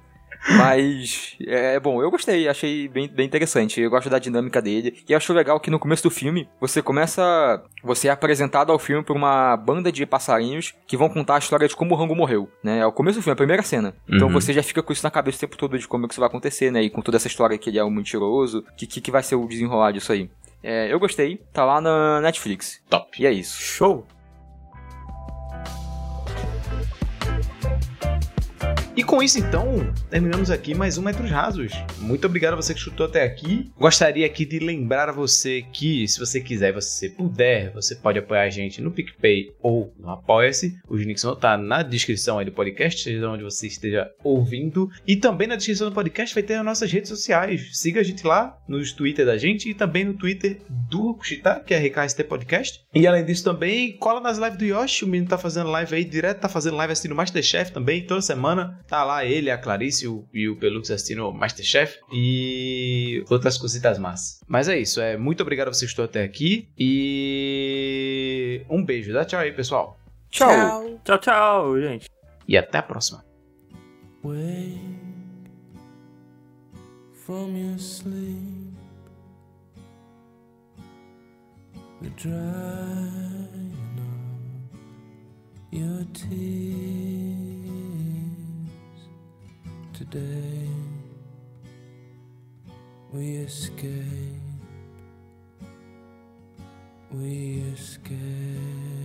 Mas, é bom, eu gostei, achei bem, bem interessante. Eu gosto da dinâmica dele. E acho legal que no começo do filme, você começa. Você é apresentado ao filme por uma banda de passarinhos que vão contar a história de como o Rango morreu, né? É o começo do filme, a primeira cena. Então uhum. você já fica com isso na cabeça o tempo todo de como é que isso vai acontecer, né? E com toda essa história que ele é um mentiroso, que, que, que vai ser o desenrolar disso aí. É, eu gostei, tá lá na Netflix. Top. E é isso. Show! E com isso, então, terminamos aqui mais um Metros Rasos. Muito obrigado a você que escutou até aqui. Gostaria aqui de lembrar a você que, se você quiser, você puder, você pode apoiar a gente no PicPay ou no Apoia-se. Os links vão estar na descrição aí do podcast, seja onde você esteja ouvindo. E também na descrição do podcast vai ter as nossas redes sociais. Siga a gente lá nos Twitter da gente e também no Twitter do Rokushita, que é RKST Podcast. E além disso também, cola nas lives do Yoshi, o menino tá fazendo live aí direto, tá fazendo live assistindo Masterchef também, toda semana. Tá lá ele, a Clarice o, e o Pelux assistindo Masterchef e outras cositas más. Mas é isso, é muito obrigado a você que estou até aqui e um beijo. Dá tchau aí, pessoal. Tchau. Tchau, tchau, gente. E até a próxima. Wake from your sleep, drying your tears today. We escape, we escape.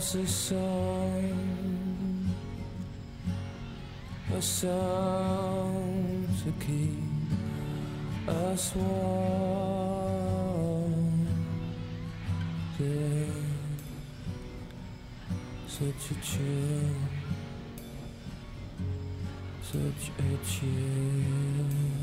Us a song, a song to keep us warm. There's such a chill, such a chill.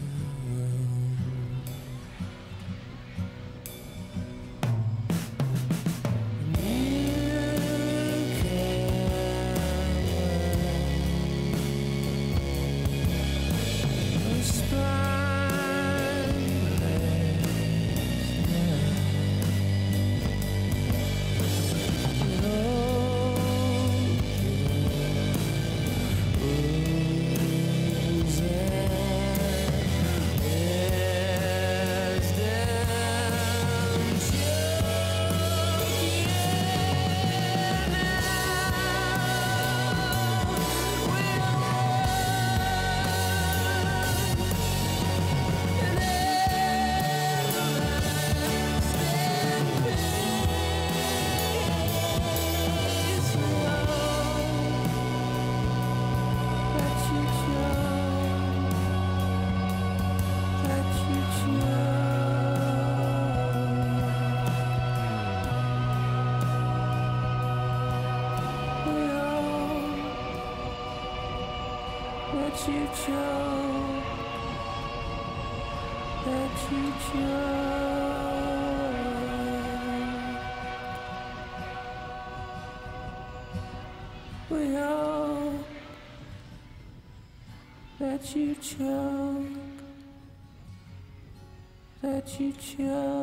That you choke, that you chose.